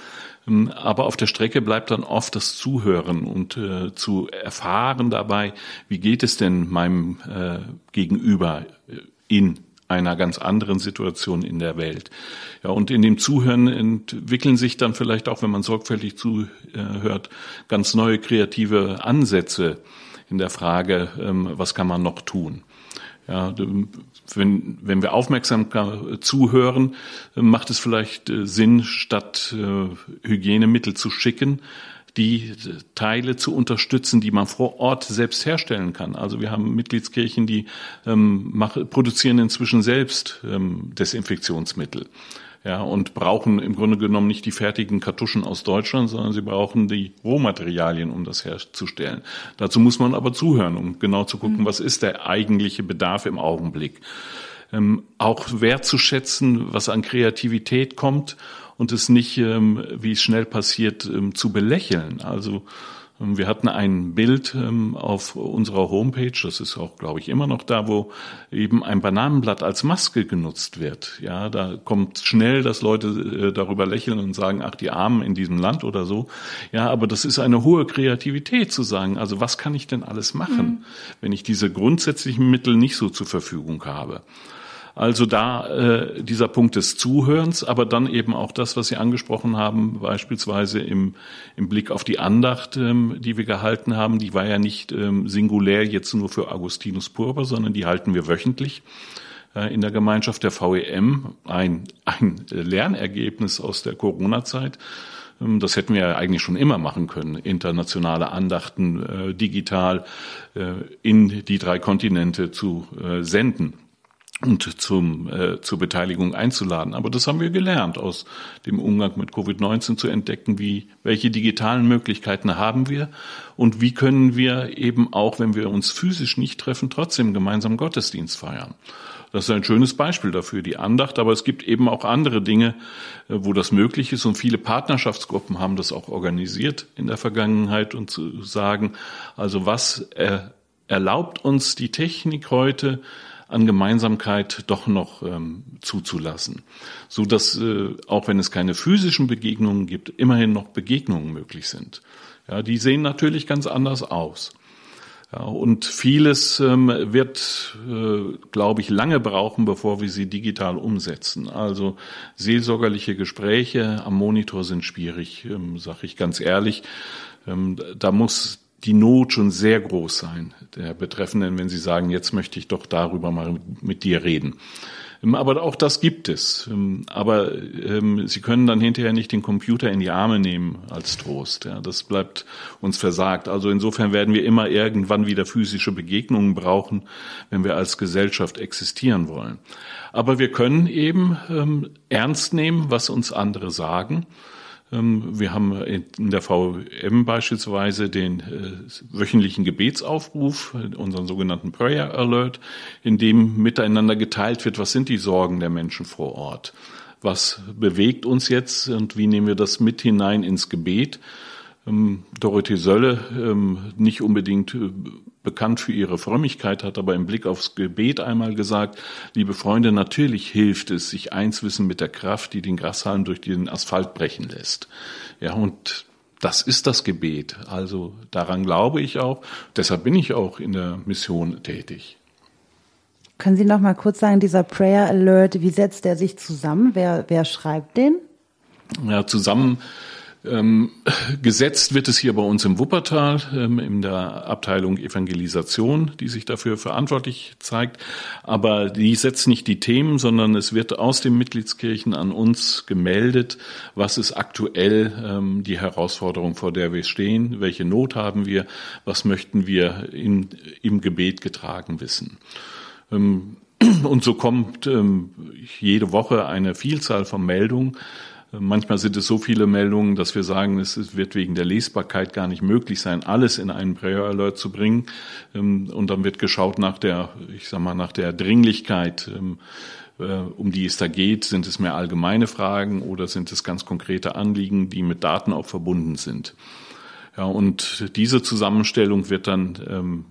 Ähm, aber auf der Strecke bleibt dann oft das Zuhören und äh, zu erfahren dabei, wie geht es denn meinem äh, Gegenüber in einer ganz anderen Situation in der Welt. Ja, und in dem Zuhören entwickeln sich dann vielleicht auch, wenn man sorgfältig zuhört, ganz neue kreative Ansätze in der Frage, ähm, was kann man noch tun. Ja, wenn, wenn wir aufmerksam zuhören, macht es vielleicht äh, Sinn, statt äh, Hygienemittel zu schicken, die Teile zu unterstützen, die man vor Ort selbst herstellen kann. Also wir haben Mitgliedskirchen, die ähm, machen, produzieren inzwischen selbst ähm, Desinfektionsmittel. Ja, und brauchen im Grunde genommen nicht die fertigen Kartuschen aus Deutschland, sondern sie brauchen die Rohmaterialien, um das herzustellen. Dazu muss man aber zuhören, um genau zu gucken, mhm. was ist der eigentliche Bedarf im Augenblick. Ähm, auch wertzuschätzen, was an Kreativität kommt und es nicht, ähm, wie es schnell passiert, ähm, zu belächeln. Also ähm, wir hatten ein Bild auf unserer Homepage, das ist auch, glaube ich, immer noch da, wo eben ein Bananenblatt als Maske genutzt wird. Ja, da kommt schnell, dass Leute äh, darüber lächeln und sagen, ach, die Armen in diesem Land oder so. Ja, aber das ist eine hohe Kreativität zu sagen, also was kann ich denn alles machen, mhm. wenn ich diese grundsätzlichen Mittel nicht so zur Verfügung habe? Also da äh, dieser Punkt des Zuhörens, aber dann eben auch das, was Sie angesprochen haben, beispielsweise im, im Blick auf die Andacht, ähm, die wir gehalten haben. Die war ja nicht ähm, singulär jetzt nur für Augustinus Purba, sondern die halten wir wöchentlich äh, in der Gemeinschaft der VEM. Ein, ein Lernergebnis aus der Corona-Zeit. Ähm, das hätten wir ja eigentlich schon immer machen können. Internationale Andachten äh, digital äh, in die drei Kontinente zu äh, senden und zum, äh, zur Beteiligung einzuladen. Aber das haben wir gelernt, aus dem Umgang mit Covid-19 zu entdecken, wie, welche digitalen Möglichkeiten haben wir und wie können wir eben auch, wenn wir uns physisch nicht treffen, trotzdem gemeinsam Gottesdienst feiern. Das ist ein schönes Beispiel dafür, die Andacht. Aber es gibt eben auch andere Dinge, äh, wo das möglich ist. Und viele Partnerschaftsgruppen haben das auch organisiert in der Vergangenheit und zu sagen, also was äh, erlaubt uns die Technik heute, an Gemeinsamkeit doch noch ähm, zuzulassen, so dass äh, auch wenn es keine physischen Begegnungen gibt, immerhin noch Begegnungen möglich sind. Ja, die sehen natürlich ganz anders aus. Ja, und vieles ähm, wird, äh, glaube ich, lange brauchen, bevor wir sie digital umsetzen. Also seelsorgerliche Gespräche am Monitor sind schwierig, ähm, sage ich ganz ehrlich. Ähm, da muss die Not schon sehr groß sein, der Betreffenden, wenn sie sagen, jetzt möchte ich doch darüber mal mit dir reden. Ähm, aber auch das gibt es. Ähm, aber ähm, Sie können dann hinterher nicht den Computer in die Arme nehmen als Trost. Ja, das bleibt uns versagt. Also insofern werden wir immer irgendwann wieder physische Begegnungen brauchen, wenn wir als Gesellschaft existieren wollen. Aber wir können eben ähm, ernst nehmen, was uns andere sagen wir haben in der VM beispielsweise den äh, wöchentlichen Gebetsaufruf, unseren sogenannten Prayer Alert, in dem miteinander geteilt wird, was sind die Sorgen der Menschen vor Ort? Was bewegt uns jetzt und wie nehmen wir das mit hinein ins Gebet? Ähm, Dorothee Sölle, ähm, nicht unbedingt äh, bekannt für ihre Frömmigkeit, hat aber im Blick aufs Gebet einmal gesagt, liebe Freunde, natürlich hilft es, sich eins wissen mit der Kraft, die den Grashalm durch den Asphalt brechen lässt. Ja, und das ist das Gebet. Also daran glaube ich auch. Deshalb bin ich auch in der Mission tätig. Können Sie noch mal kurz sagen, dieser Prayer Alert, wie setzt er sich zusammen? Wer, wer schreibt den? Ja, zusammen ähm, gesetzt wird es hier bei uns im Wuppertal ähm, in der Abteilung Evangelisation, die sich dafür verantwortlich zeigt. Aber die setzt nicht die Themen, sondern es wird aus den Mitgliedskirchen an uns gemeldet, was ist aktuell ähm, die Herausforderung, vor der wir stehen, welche Not haben wir, was möchten wir in, im Gebet getragen wissen. Ähm, (clears throat) und so kommt ähm, jede Woche eine Vielzahl von Meldungen Manchmal sind es so viele Meldungen, dass wir sagen, es wird wegen der Lesbarkeit gar nicht möglich sein, alles in einen Prayer Alert zu bringen. Ähm, und dann wird geschaut nach der, ich sag mal, nach der Dringlichkeit, ähm, äh, um die es da geht. Sind es mehr allgemeine Fragen oder sind es ganz konkrete Anliegen, die mit Daten auch verbunden sind? Ja, und diese Zusammenstellung wird dann ähm,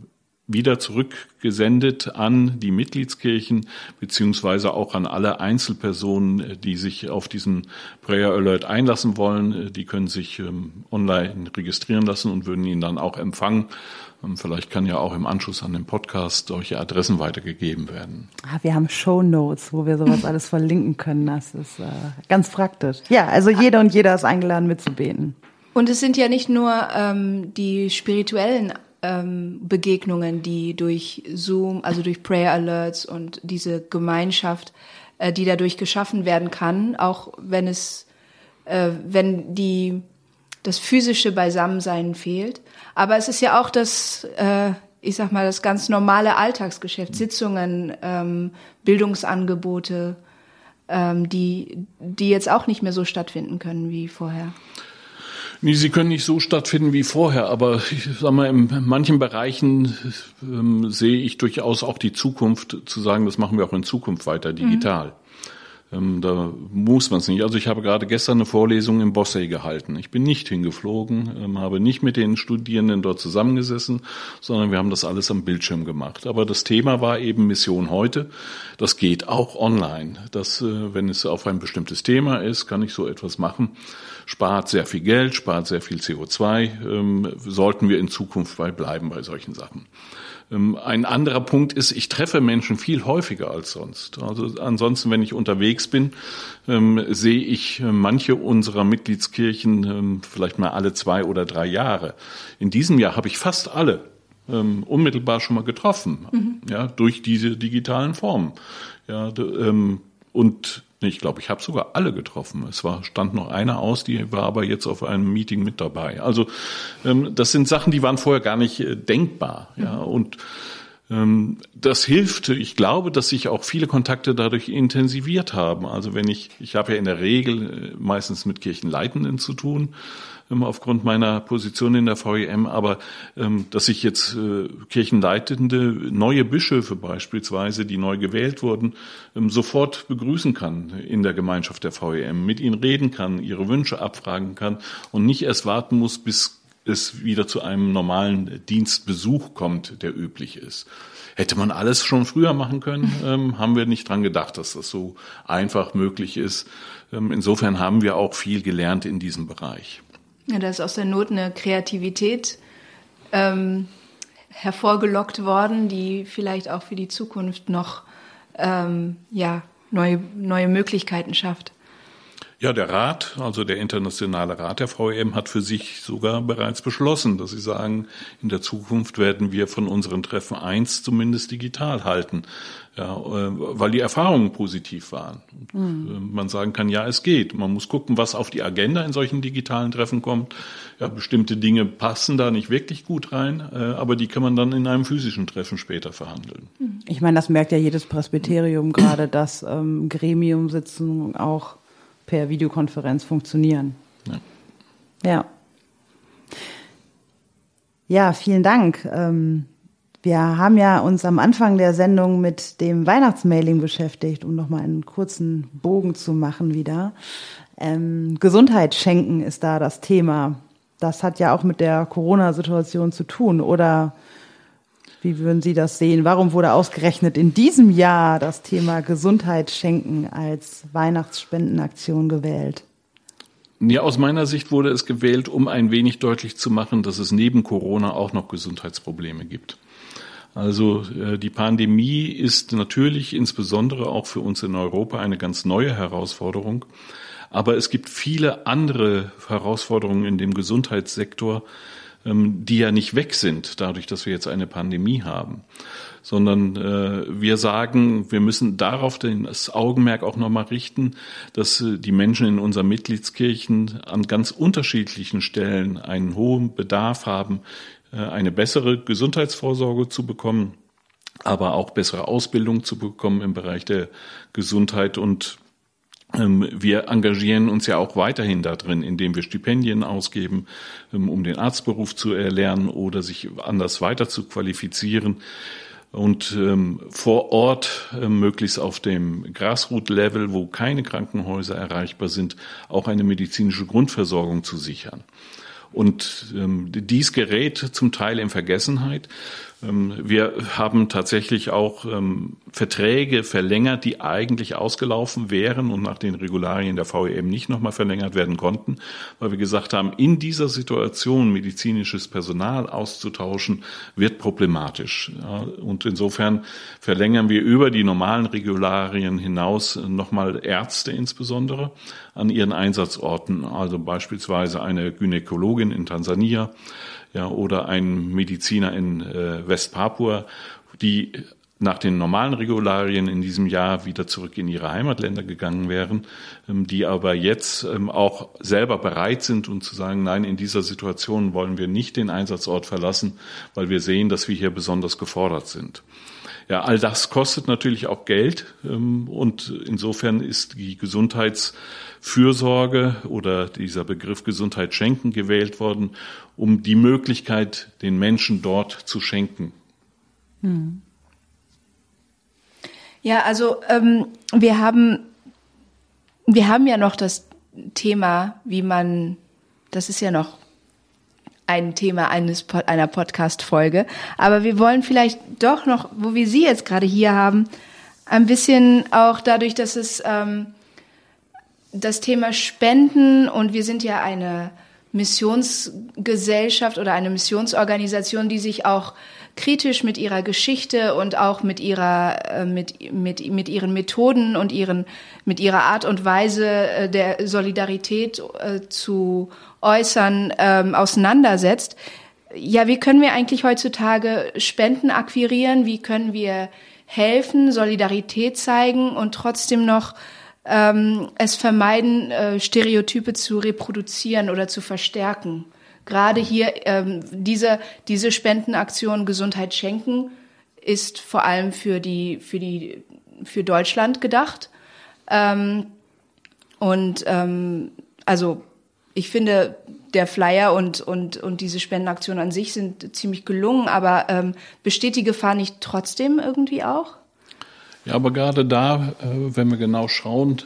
wieder zurückgesendet an die Mitgliedskirchen beziehungsweise auch an alle Einzelpersonen, die sich auf diesen Prayer Alert einlassen wollen. Die können sich ähm, online registrieren lassen und würden ihn dann auch empfangen. Ähm, vielleicht kann ja auch im Anschluss an den Podcast solche Adressen weitergegeben werden. Ah, wir haben Show Notes, wo wir sowas (laughs) alles verlinken können. Das ist äh, ganz praktisch. Ja, also jeder und jeder ist eingeladen mitzubeten. Und es sind ja nicht nur ähm, die spirituellen ähm, Begegnungen, die durch Zoom, also durch Prayer Alerts und diese Gemeinschaft, äh, die dadurch geschaffen werden kann, auch wenn es, äh, wenn die das physische Beisammensein fehlt. Aber es ist ja auch das, äh, ich sag mal, das ganz normale Alltagsgeschäft, Sitzungen, ähm, Bildungsangebote, ähm, die, die jetzt auch nicht mehr so stattfinden können wie vorher. Nee, sie können nicht so stattfinden wie vorher, aber ich sag mal, in manchen Bereichen ähm, sehe ich durchaus auch die Zukunft zu sagen, das machen wir auch in Zukunft weiter digital. Mhm. Ähm, da muss man es nicht. Also ich habe gerade gestern eine Vorlesung im Bossey gehalten. Ich bin nicht hingeflogen, ähm, habe nicht mit den Studierenden dort zusammengesessen, sondern wir haben das alles am Bildschirm gemacht. Aber das Thema war eben Mission heute. Das geht auch online. Das, äh, wenn es auf ein bestimmtes Thema ist, kann ich so etwas machen spart sehr viel Geld, spart sehr viel CO2, ähm, sollten wir in Zukunft bei bleiben bei solchen Sachen. Ähm, ein anderer Punkt ist, ich treffe Menschen viel häufiger als sonst. Also ansonsten, wenn ich unterwegs bin, ähm, sehe ich äh, manche unserer Mitgliedskirchen ähm, vielleicht mal alle zwei oder drei Jahre. In diesem Jahr habe ich fast alle unmittelbar schon mal getroffen, mhm. ja, durch diese digitalen Formen. Ja, und ich glaube, ich habe sogar alle getroffen. Es war, stand noch einer aus, die war aber jetzt auf einem Meeting mit dabei. Also ähm, das sind Sachen, die waren vorher gar nicht äh, denkbar. Ja, und das hilft. Ich glaube, dass sich auch viele Kontakte dadurch intensiviert haben. Also wenn ich, ich habe ja in der Regel äh, meistens mit Kirchenleitenden zu tun, ähm, aufgrund meiner Position in der VEM, aber ähm, dass ich jetzt äh, Kirchenleitende, neue Bischöfe beispielsweise, die neu gewählt wurden, ähm, sofort begrüßen kann in der Gemeinschaft der VEM, mit ihnen reden kann, ihre Wünsche abfragen kann und nicht erst warten muss, bis es wieder zu einem normalen Dienstbesuch kommt, der üblich ist. Hätte man alles schon früher machen können, ähm, haben wir nicht dran gedacht, dass das so einfach möglich ist. Ähm, insofern haben wir auch viel gelernt in diesem Bereich. Ja, da ist aus der Not eine Kreativität ähm, hervorgelockt worden, die vielleicht auch für die Zukunft noch ähm, ja, neue, neue Möglichkeiten schafft. Ja, der Rat, also der internationale Rat der VEM, hat für sich sogar bereits beschlossen, dass sie sagen, in der Zukunft werden wir von unseren Treffen eins zumindest digital halten, ja, äh, weil die Erfahrungen positiv waren. Mhm. Man sagen kann, ja, es geht. Man muss gucken, was auf die Agenda in solchen digitalen Treffen kommt. Ja, bestimmte Dinge passen da nicht wirklich gut rein, äh, aber die kann man dann in einem physischen Treffen später verhandeln. Ich meine, das merkt ja jedes Presbyterium (clears throat) gerade, dass ähm, Gremiumsitzungen auch per Videokonferenz funktionieren. Ja. Ja, ja vielen Dank. Ähm, wir haben ja uns am Anfang der Sendung mit dem Weihnachtsmailing beschäftigt, um nochmal einen kurzen Bogen zu machen wieder. Ähm, Gesundheit schenken ist da das Thema. Das hat ja auch mit der Corona-Situation zu tun. Oder wie würden Sie das sehen? Warum wurde ausgerechnet in diesem Jahr das Thema Gesundheit schenken als Weihnachtsspendenaktion gewählt? Ja, aus meiner Sicht wurde es gewählt, um ein wenig deutlich zu machen, dass es neben Corona auch noch Gesundheitsprobleme gibt. Also äh, die Pandemie ist natürlich insbesondere auch für uns in Europa eine ganz neue Herausforderung. Aber es gibt viele andere Herausforderungen in dem Gesundheitssektor, die ja nicht weg sind, dadurch, dass wir jetzt eine Pandemie haben, sondern äh, wir sagen, wir müssen darauf das Augenmerk auch nochmal richten, dass äh, die Menschen in unseren Mitgliedskirchen an ganz unterschiedlichen Stellen einen hohen Bedarf haben, äh, eine bessere Gesundheitsvorsorge zu bekommen, aber auch bessere Ausbildung zu bekommen im Bereich der Gesundheit und ähm, wir engagieren uns ja auch weiterhin da drin, indem wir Stipendien ausgeben, ähm, um den Arztberuf zu erlernen oder sich anders weiter zu qualifizieren und ähm, vor Ort möglichst auf dem Grassroot-Level, wo keine Krankenhäuser erreichbar sind, auch eine medizinische Grundversorgung zu sichern. Und ähm, dies gerät zum Teil in Vergessenheit. Ähm, wir haben tatsächlich auch ähm, Verträge verlängert, die eigentlich ausgelaufen wären und nach den Regularien der VEM nicht nochmal verlängert werden konnten, weil wir gesagt haben, in dieser Situation medizinisches Personal auszutauschen, wird problematisch. Und insofern verlängern wir über die normalen Regularien hinaus nochmal Ärzte insbesondere an ihren Einsatzorten, also beispielsweise eine Gynäkologin in Tansania, ja, oder ein Mediziner in äh, Westpapua, die nach den normalen Regularien in diesem Jahr wieder zurück in ihre Heimatländer gegangen wären, ähm, die aber jetzt ähm, auch selber bereit sind und zu sagen, nein, in dieser Situation wollen wir nicht den Einsatzort verlassen, weil wir sehen, dass wir hier besonders gefordert sind. Ja, all das kostet natürlich auch Geld ähm, und insofern ist die Gesundheitsfürsorge oder dieser Begriff Gesundheit schenken gewählt worden, um die Möglichkeit den Menschen dort zu schenken. Hm. Ja, also ähm, wir haben wir haben ja noch das Thema, wie man, das ist ja noch ein Thema eines einer Podcast-Folge. Aber wir wollen vielleicht doch noch, wo wir Sie jetzt gerade hier haben, ein bisschen auch dadurch, dass es ähm, das Thema Spenden und wir sind ja eine Missionsgesellschaft oder eine Missionsorganisation, die sich auch kritisch mit ihrer Geschichte und auch mit ihrer äh, mit mit mit ihren Methoden und ihren mit ihrer Art und Weise äh, der Solidarität äh, zu äußern ähm, auseinandersetzt. Ja, wie können wir eigentlich heutzutage Spenden akquirieren? Wie können wir helfen, Solidarität zeigen und trotzdem noch ähm, es vermeiden, äh, Stereotype zu reproduzieren oder zu verstärken? Gerade hier ähm, diese diese Spendenaktion Gesundheit schenken ist vor allem für die für die für Deutschland gedacht ähm, und ähm, also ich finde, der Flyer und, und, und diese Spendenaktion an sich sind ziemlich gelungen, aber ähm, besteht die Gefahr nicht trotzdem irgendwie auch? Ja, aber gerade da, äh, wenn wir genau schauen,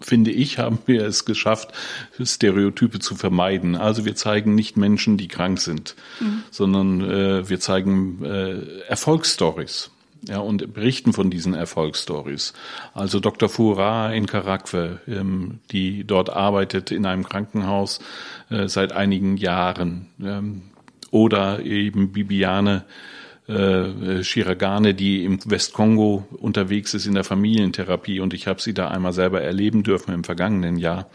finde ich, haben wir es geschafft, Stereotype zu vermeiden. Also wir zeigen nicht Menschen, die krank sind, mhm. sondern äh, wir zeigen äh, Erfolgsstories ja, und berichten von diesen Erfolgsstories. Also Dr. Fura in Karakwe, ähm, die dort arbeitet in einem Krankenhaus äh, seit einigen Jahren. Ähm, oder eben Bibiane äh, Shiragane, die im Westkongo unterwegs ist in der Familientherapie. Und ich habe sie da einmal selber erleben dürfen im vergangenen Jahr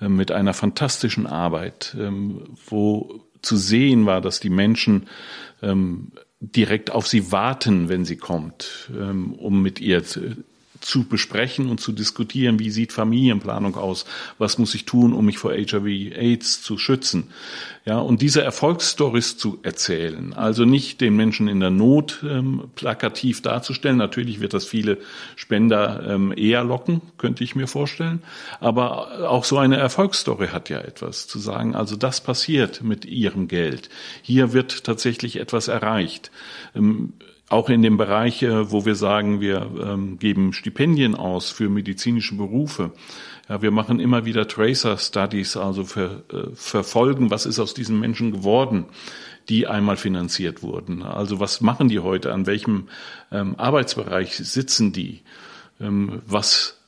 äh, mit einer fantastischen Arbeit, ähm, wo zu sehen war, dass die Menschen ähm, direkt auf sie warten, wenn sie kommt, ähm, um mit ihr zu besprechen und zu diskutieren, wie sieht Familienplanung aus, was muss ich tun, um mich vor HIV/AIDS zu schützen. Ja, und diese Erfolgsstories zu erzählen, also nicht den Menschen in der Not ähm, plakativ darzustellen. Natürlich wird das viele Spender ähm, eher locken, könnte ich mir vorstellen. Aber auch so eine Erfolgsstory hat ja etwas zu sagen. Also das passiert mit ihrem Geld. Hier wird tatsächlich etwas erreicht. Ähm, auch in dem Bereich, wo wir sagen, wir ähm, geben Stipendien aus für medizinische Berufe. Ja, wir machen immer wieder Tracer Studies, also für, äh, verfolgen, was ist aus diesen Menschen geworden, die einmal finanziert wurden. Also was machen die heute, an welchem ähm, Arbeitsbereich sitzen die, ähm, was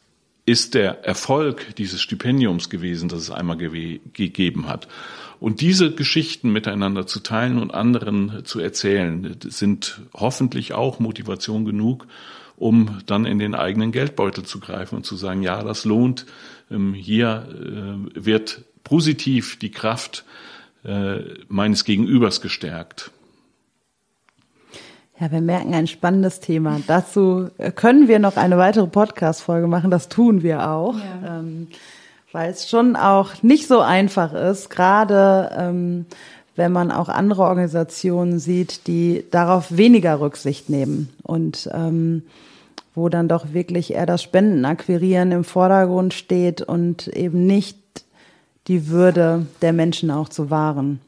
ist der Erfolg dieses Stipendiums gewesen, das es einmal gegeben hat. Und diese Geschichten miteinander zu teilen und anderen zu erzählen, sind hoffentlich auch Motivation genug, um dann in den eigenen Geldbeutel zu greifen und zu sagen, ja, das lohnt. Ähm, hier äh, wird positiv die Kraft äh, meines Gegenübers gestärkt. Ja, wir merken ein spannendes Thema. Dazu können wir noch eine weitere Podcast-Folge machen. Das tun wir auch. Ja. Ähm, weil es schon auch nicht so einfach ist, gerade ähm, wenn man auch andere Organisationen sieht, die darauf weniger Rücksicht nehmen und ähm, wo dann doch wirklich eher das Spendenakquirieren im Vordergrund steht und eben nicht die Würde der Menschen auch zu wahren.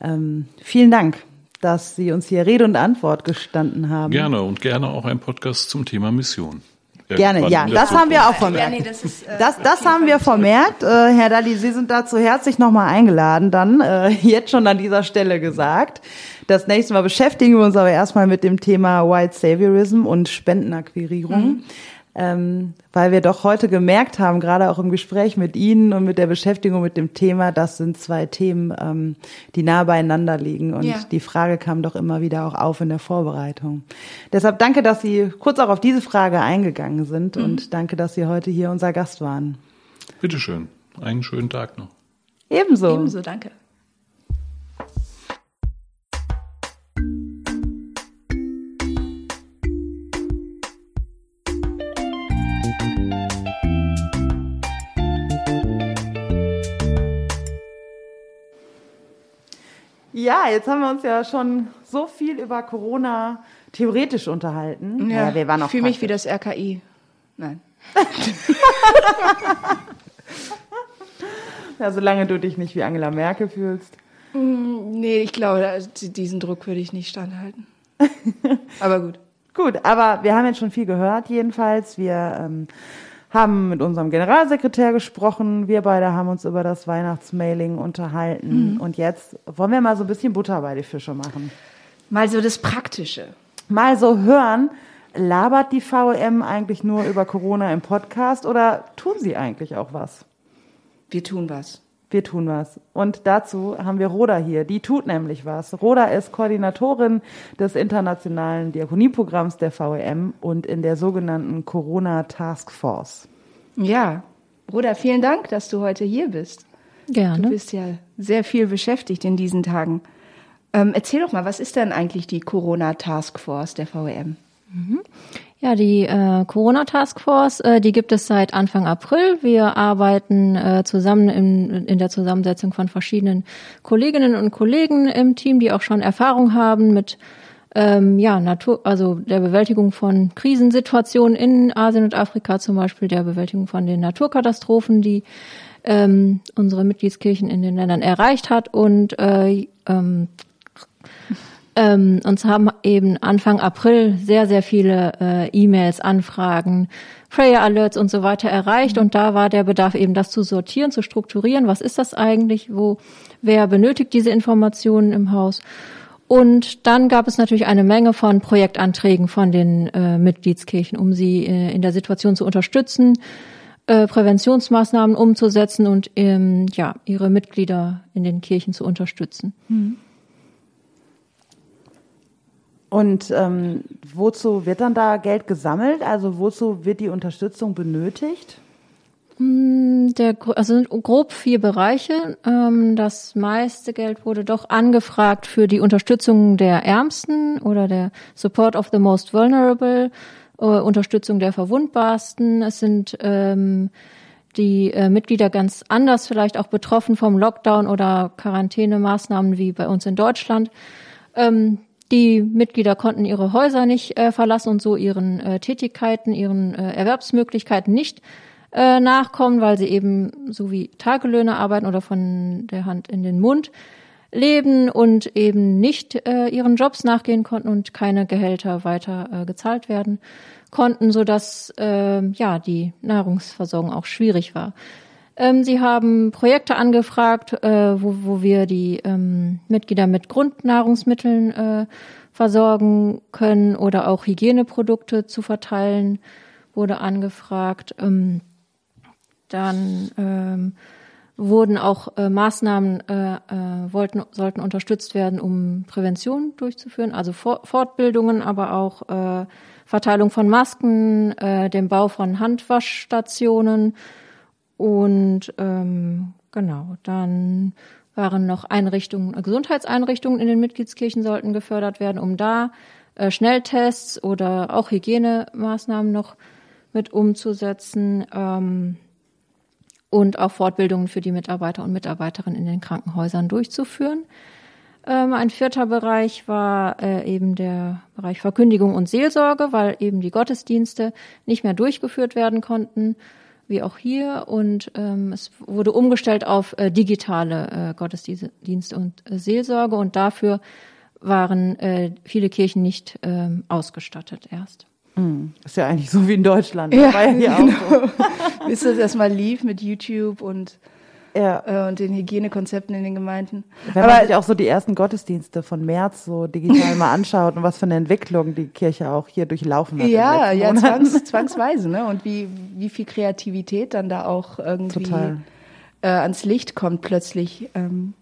Ähm, vielen Dank, dass Sie uns hier Rede und Antwort gestanden haben. Gerne und gerne auch ein Podcast zum Thema Mission. Gerne, ja, das haben wir auch vermerkt. Ja, nee, das, ist, äh, das, das haben wir vermerkt. Äh, Herr Dalli, Sie sind dazu herzlich nochmal eingeladen, dann äh, jetzt schon an dieser Stelle gesagt. Das nächste Mal beschäftigen wir uns aber erstmal mit dem Thema White Saviorism und Spendenakquirierung. Mhm ähm, weil wir doch heute gemerkt haben, gerade auch im Gespräch mit Ihnen und mit der Beschäftigung mit dem Thema, das sind zwei Themen, ähm, die nah beieinander liegen. Und ja. die Frage kam doch immer wieder auch auf in der Vorbereitung. Deshalb danke, dass Sie kurz auch auf diese Frage eingegangen sind mhm. und danke, dass Sie heute hier unser Gast waren. Bitteschön. Einen schönen Tag noch. Ebenso. Ebenso, danke. Ja, jetzt haben wir uns ja schon so viel über Corona theoretisch unterhalten. Ja, ja wir waren auch ich fühle mich wie das RKI. Nein. (laughs) ja, solange du dich nicht wie Angela Merkel fühlst. Mm, nee, ich glaube, diesen Druck würde ich nicht standhalten. (laughs) aber gut. Gut, aber wir haben jetzt schon viel gehört, jedenfalls. Wir ähm, haben mit unserem Generalsekretär gesprochen. Wir beide haben uns über das Weihnachtsmailing unterhalten. Mhm. Und jetzt wollen wir mal so ein bisschen Butter bei die Fische machen. Mal so das Praktische. Mal so hören, labert die VEM eigentlich nur über Corona im Podcast oder tun sie eigentlich auch was? Wir tun was. Wir tun was. Und dazu haben wir Roda hier. Die tut nämlich was. Roda ist Koordinatorin des internationalen Diakonieprogramms der VEM und in der sogenannten Corona Task Force. Ja, Roda, vielen Dank, dass du heute hier bist. Gerne. Du bist ja sehr viel beschäftigt in diesen Tagen. Ähm, erzähl doch mal, was ist denn eigentlich die Corona Task Force der VEM? Mhm. Ja, die äh, Corona Task Force, äh, die gibt es seit Anfang April. Wir arbeiten äh, zusammen in, in der Zusammensetzung von verschiedenen Kolleginnen und Kollegen im Team, die auch schon Erfahrung haben mit ähm, ja, Natur, also der Bewältigung von Krisensituationen in Asien und Afrika, zum Beispiel der Bewältigung von den Naturkatastrophen, die ähm, unsere Mitgliedskirchen in den Ländern erreicht hat und äh, ähm, ähm, uns haben eben Anfang April sehr, sehr viele äh, E-Mails, Anfragen, Prayer Alerts und so weiter erreicht. Und da war der Bedarf eben, das zu sortieren, zu strukturieren. Was ist das eigentlich? Wo, wer benötigt diese Informationen im Haus? Und dann gab es natürlich eine Menge von Projektanträgen von den äh, Mitgliedskirchen, um sie äh, in der Situation zu unterstützen, äh, Präventionsmaßnahmen umzusetzen und ähm, ja, ihre Mitglieder in den Kirchen zu unterstützen. Mhm. Und ähm, wozu wird dann da Geld gesammelt? Also wozu wird die Unterstützung benötigt? Mm, der, also grob vier Bereiche. Ähm, das meiste Geld wurde doch angefragt für die Unterstützung der Ärmsten oder der Support of the Most Vulnerable, äh, Unterstützung der Verwundbarsten. Es sind ähm, die äh, Mitglieder ganz anders vielleicht auch betroffen vom Lockdown oder Quarantänemaßnahmen wie bei uns in Deutschland. Ähm, die Mitglieder konnten ihre Häuser nicht äh, verlassen und so ihren äh, Tätigkeiten, ihren äh, Erwerbsmöglichkeiten nicht äh, nachkommen, weil sie eben so wie Tagelöhne arbeiten oder von der Hand in den Mund leben und eben nicht äh, ihren Jobs nachgehen konnten und keine Gehälter weiter äh, gezahlt werden konnten, so dass äh, ja die Nahrungsversorgung auch schwierig war. Ähm, sie haben Projekte angefragt, äh, wo, wo wir die ähm, Mitglieder mit Grundnahrungsmitteln äh, versorgen können oder auch Hygieneprodukte zu verteilen, wurde angefragt. Ähm, dann ähm, wurden auch äh, Maßnahmen äh, äh, wollten sollten unterstützt werden, um Prävention durchzuführen, also For Fortbildungen, aber auch äh, Verteilung von Masken, äh, dem Bau von Handwaschstationen und ähm, genau, dann waren noch Einrichtungen, Gesundheitseinrichtungen in den Mitgliedskirchen sollten gefördert werden, um da äh, Schnelltests oder auch Hygienemaßnahmen noch mit umzusetzen ähm, und auch Fortbildungen für die Mitarbeiter und Mitarbeiterinnen in den Krankenhäusern durchzuführen. Ähm, ein vierter Bereich war äh, eben der Bereich Verkündigung und Seelsorge, weil eben die Gottesdienste nicht mehr durchgeführt werden konnten wie auch hier. Und ähm, es wurde umgestellt auf äh, digitale äh, Gottesdienste und äh, Seelsorge. Und dafür waren äh, viele Kirchen nicht ähm, ausgestattet erst. Ist ja eigentlich so wie in Deutschland. Ja, War ja hier genau. auch so. (laughs) Bis das erstmal lief mit YouTube und, Ja. äh, und den Hygienekonzepten in den Gemeinden. Wenn Aber man sich auch so die ersten Gottesdienste von März so digital mal anschaut und was für eine Entwicklung die Kirche auch hier durchlaufen hat. ja, ja, zwangs, zwangsweise, ne? Und wie, wie viel Kreativität dann da auch irgendwie Total. äh, ans Licht kommt plötzlich. Ähm,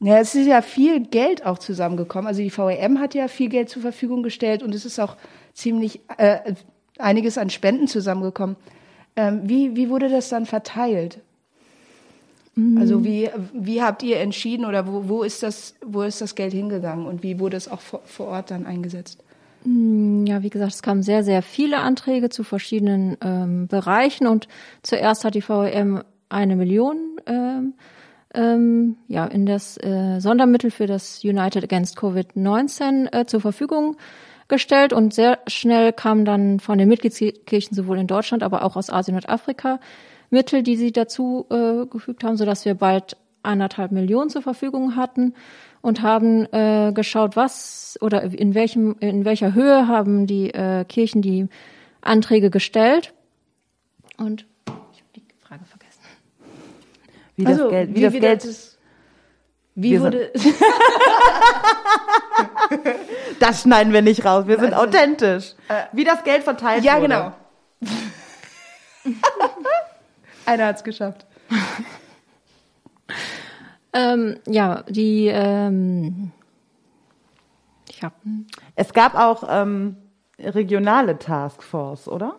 ja, es ist ja viel Geld auch zusammengekommen. Also die VEM hat ja viel Geld zur Verfügung gestellt und es ist auch ziemlich äh, einiges an Spenden zusammengekommen. Ähm, wie, wie wurde das dann verteilt? Also wie, wie habt ihr entschieden oder wo, wo, ist das, wo ist das Geld hingegangen und wie wurde es auch vor, vor Ort dann eingesetzt? Ja, wie gesagt, es kamen sehr, sehr viele Anträge zu verschiedenen ähm, Bereichen und zuerst hat die VEM eine Million ähm, ähm, ja, in das äh, Sondermittel für das United Against Covid-19 äh, zur Verfügung gestellt und sehr schnell kamen dann von den Mitgliedskirchen sowohl in Deutschland, aber auch aus Asien und Afrika Mittel, die sie dazu äh, gefügt haben, sodass wir bald anderthalb Millionen zur Verfügung hatten und haben äh, geschaut, was oder in welchem in welcher Höhe haben die äh, Kirchen die Anträge gestellt und ich habe die Frage vergessen. Wie das Also, Geld, wie, das Geld, das- wie Wir wurde, (laughs) das schneiden wir nicht raus. Wir sind Also, authentisch. Wie das Geld verteilt ja, wurde. genau. (laughs) Einer hat's geschafft. (laughs) Ähm, ja, die ähm, ich habe Es gab auch ähm, regionale Taskforce, oder?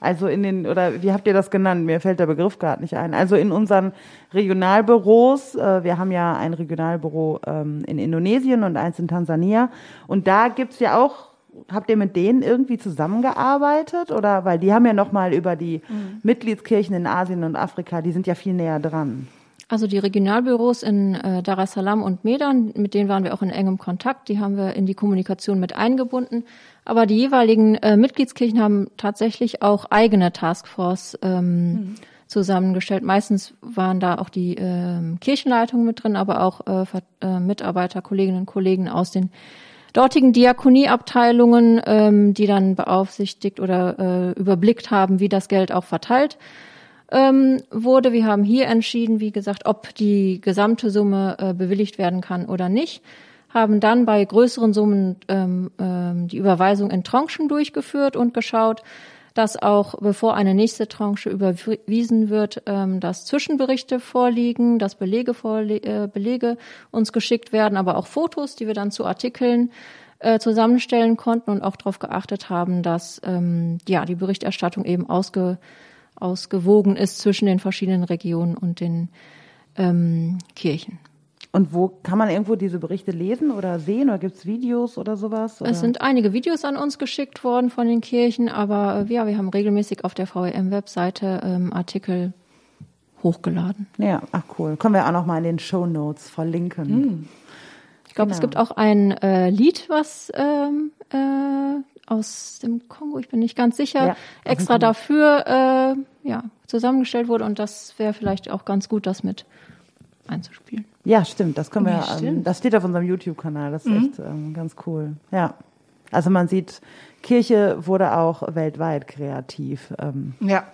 Also in den, oder wie habt ihr das genannt? Mir fällt der Begriff gerade nicht ein. Also in unseren Regionalbüros, äh, wir haben ja ein Regionalbüro ähm, in Indonesien und eins in Tansania. Und da gibt's ja auch, habt ihr mit denen irgendwie zusammengearbeitet? Oder weil die haben ja nochmal über die Mitgliedskirchen in Asien und Afrika, die sind ja viel näher dran. Also die Regionalbüros in äh, Dar es Salaam und Medan, mit denen waren wir auch in engem Kontakt, die haben wir in die Kommunikation mit eingebunden. Aber die jeweiligen äh, Mitgliedskirchen haben tatsächlich auch eigene Taskforce ähm, zusammengestellt. Meistens waren da auch die ähm, Kirchenleitungen mit drin, aber auch äh, äh, Mitarbeiter, Kolleginnen und Kollegen aus den dortigen Diakonieabteilungen, ähm, die dann beaufsichtigt oder äh, überblickt haben, wie das Geld auch verteilt ähm, wurde. Wir haben hier entschieden, wie gesagt, ob die gesamte Summe äh, bewilligt werden kann oder nicht. Haben dann bei größeren Summen ähm, ähm, die Überweisung in Tranchen durchgeführt und geschaut, dass auch bevor eine nächste Tranche überwiesen wird, ähm, dass Zwischenberichte vorliegen, dass Belege, vorle äh, Belege uns geschickt werden, aber auch Fotos, die wir dann zu Artikeln äh, zusammenstellen konnten und auch darauf geachtet haben, dass ähm, ja die Berichterstattung eben ausge ausgewogen ist zwischen den verschiedenen Regionen und den ähm, Kirchen. Und wo kann man irgendwo diese Berichte lesen oder sehen? Oder gibt's Videos oder sowas? Oder? Es sind einige Videos an uns geschickt worden von den Kirchen, aber äh, ja, wir haben regelmäßig auf der VEM-Webseite ähm, Artikel hochgeladen. Ja, ach cool. Können wir auch noch mal in den Show Notes verlinken. Ich glaube, es Genau. gibt auch ein äh, Lied, was ähm, äh, aus dem Kongo, ich bin nicht ganz sicher, Ja, extra dafür äh, ja, zusammengestellt wurde und das wäre vielleicht auch ganz gut, das mit einzuspielen. Ja, stimmt. Das können wir. Ja, ähm, das steht auf unserem YouTube-Kanal. Das ist echt ähm, ganz cool. Ja. Also man sieht, Kirche wurde auch weltweit kreativ. Ähm, Ja.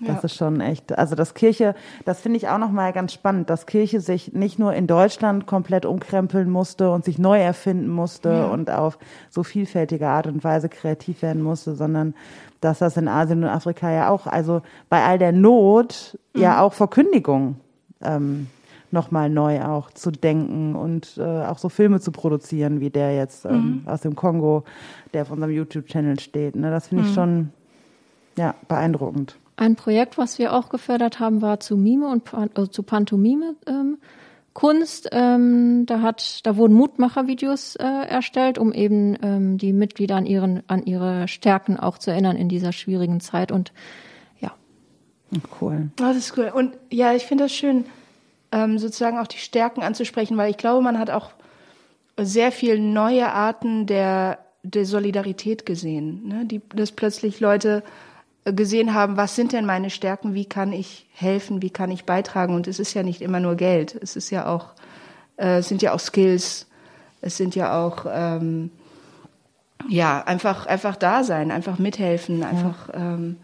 Das Ja. ist schon echt, also das Kirche, das finde ich auch nochmal ganz spannend, dass Kirche sich nicht nur in Deutschland komplett umkrempeln musste und sich neu erfinden musste und auf so vielfältige Art und Weise kreativ werden musste, sondern dass das in Asien und Afrika ja auch, also bei all der Not ja auch Verkündigung ähm, nochmal neu auch zu denken und äh, auch so Filme zu produzieren, wie der jetzt ähm, aus dem Kongo, der auf unserem YouTube-Channel steht. Ne? Das finde ich schon ja, beeindruckend. Ein Projekt, was wir auch gefördert haben, war zu Mime und Pan äh, zu Pantomime ähm, Kunst. Ähm, da hat, da wurden Mutmachervideos äh, erstellt, um eben ähm, die Mitglieder an ihren, an ihre Stärken auch zu erinnern in dieser schwierigen Zeit. Und ja, Cool. Oh, das ist cool. Und ja, ich finde das schön, ähm, sozusagen auch die Stärken anzusprechen, weil ich glaube, man hat auch sehr viel neue Arten der, der Solidarität gesehen. Ne? Die, dass plötzlich Leute äh, gesehen haben, was sind denn meine Stärken, wie kann ich helfen, wie kann ich beitragen. Und es ist ja nicht immer nur Geld, es ist ja auch, äh, es sind ja auch Skills, es sind ja auch ähm, ja, einfach, einfach da sein, einfach mithelfen, einfach, ähm,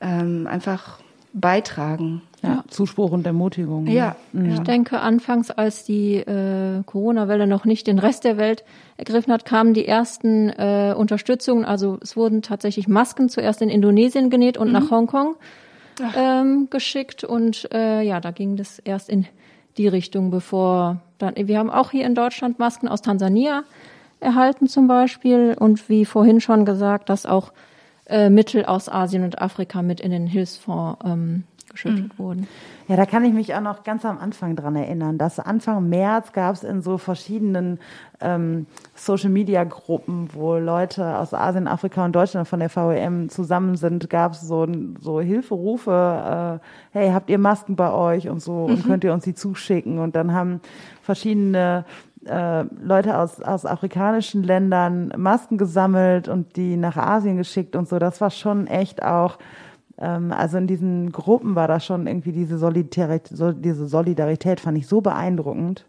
ähm, einfach beitragen. Ja, Zuspruch und Ermutigung. ne? Ja, Ich ja. denke, anfangs, als die äh, Corona-Welle noch nicht den Rest der Welt ergriffen hat, kamen die ersten äh, Unterstützungen. Also es wurden tatsächlich Masken zuerst in Indonesien genäht und nach Hongkong ähm, geschickt. Und äh, ja, da ging das erst in die Richtung, bevor dann. Wir haben auch hier in Deutschland Masken aus Tansania erhalten zum Beispiel. Und wie vorhin schon gesagt, dass auch äh, Mittel aus Asien und Afrika mit in den Hilfsfonds ähm, geschüttet wurden. Ja, da kann ich mich auch noch ganz am Anfang dran erinnern, dass Anfang März gab es in so verschiedenen ähm, Social-Media-Gruppen, wo Leute aus Asien, Afrika und Deutschland von der VEM zusammen sind, gab es so, so Hilferufe, äh, hey, habt ihr Masken bei euch und so und könnt ihr uns die zuschicken? Und dann haben verschiedene äh, Leute aus, aus afrikanischen Ländern Masken gesammelt und die nach Asien geschickt und so. Das war schon echt auch also in diesen Gruppen war da schon irgendwie diese Solidarität, so, diese Solidarität fand ich so beeindruckend.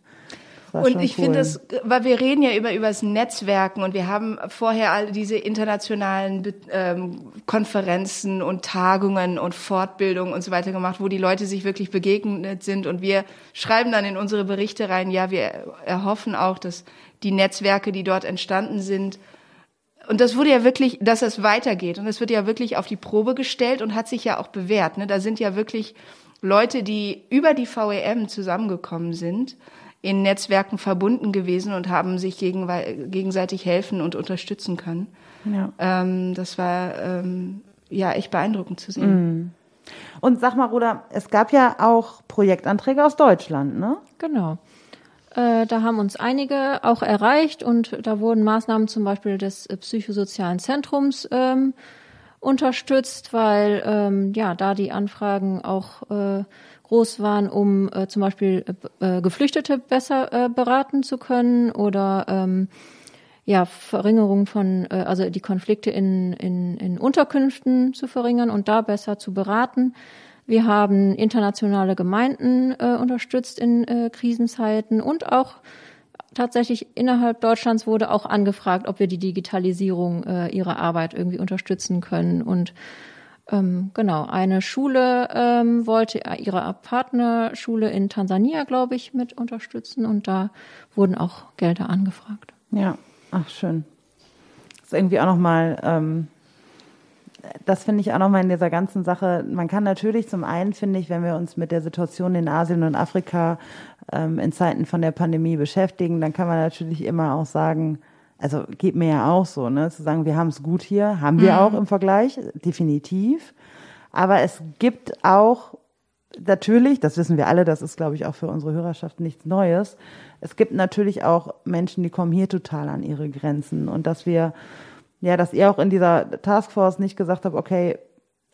Das Und ich cool. finde es, weil wir reden ja über übers Netzwerken und wir haben vorher all diese internationalen ähm, Konferenzen und Tagungen und Fortbildungen und so weiter gemacht, wo die Leute sich wirklich begegnet sind und wir schreiben dann in unsere Berichte rein, ja, wir erhoffen auch, dass die Netzwerke, die dort entstanden sind, und das wurde ja wirklich, dass es weitergeht und es wird ja wirklich auf die Probe gestellt und hat sich ja auch bewährt. Ne? Da sind ja wirklich Leute, die über die VEM zusammengekommen sind, in Netzwerken verbunden gewesen und haben sich gegen, gegenseitig helfen und unterstützen können. Ja. Ähm, das war ähm, ja echt beeindruckend zu sehen. Und sag mal, Ruder, es gab ja auch Projektanträge aus Deutschland, ne? Genau. Äh, da haben uns einige auch erreicht und da wurden Maßnahmen zum Beispiel des äh, psychosozialen Zentrums ähm, unterstützt, weil ähm, ja da die Anfragen auch äh, groß waren, um äh, zum Beispiel äh, Geflüchtete besser äh, beraten zu können oder ähm, ja Verringerung von äh, also die Konflikte in, in, in Unterkünften zu verringern und da besser zu beraten. Wir haben internationale Gemeinden äh, unterstützt in äh, Krisenzeiten und auch tatsächlich innerhalb Deutschlands wurde auch angefragt, ob wir die Digitalisierung äh, ihrer Arbeit irgendwie unterstützen können. Und ähm, genau, eine Schule ähm, wollte ihre Partnerschule in Tansania, glaube ich, mit unterstützen und da wurden auch Gelder angefragt. Ja, ach schön. Das ist irgendwie auch nochmal, ähm, das finde ich auch nochmal in dieser ganzen Sache. Man kann natürlich zum einen, finde ich, wenn wir uns mit der Situation in Asien und Afrika ähm, in Zeiten von der Pandemie beschäftigen, dann kann man natürlich immer auch sagen, also geht mir ja auch so, ne, zu sagen, wir haben es gut hier, haben wir auch im Vergleich, definitiv. Aber es gibt auch natürlich, das wissen wir alle, das ist, glaube ich, auch für unsere Hörerschaft nichts Neues. Es gibt natürlich auch Menschen, die kommen hier total an ihre Grenzen und dass wir, ja, dass ihr auch in dieser Taskforce nicht gesagt habt, okay,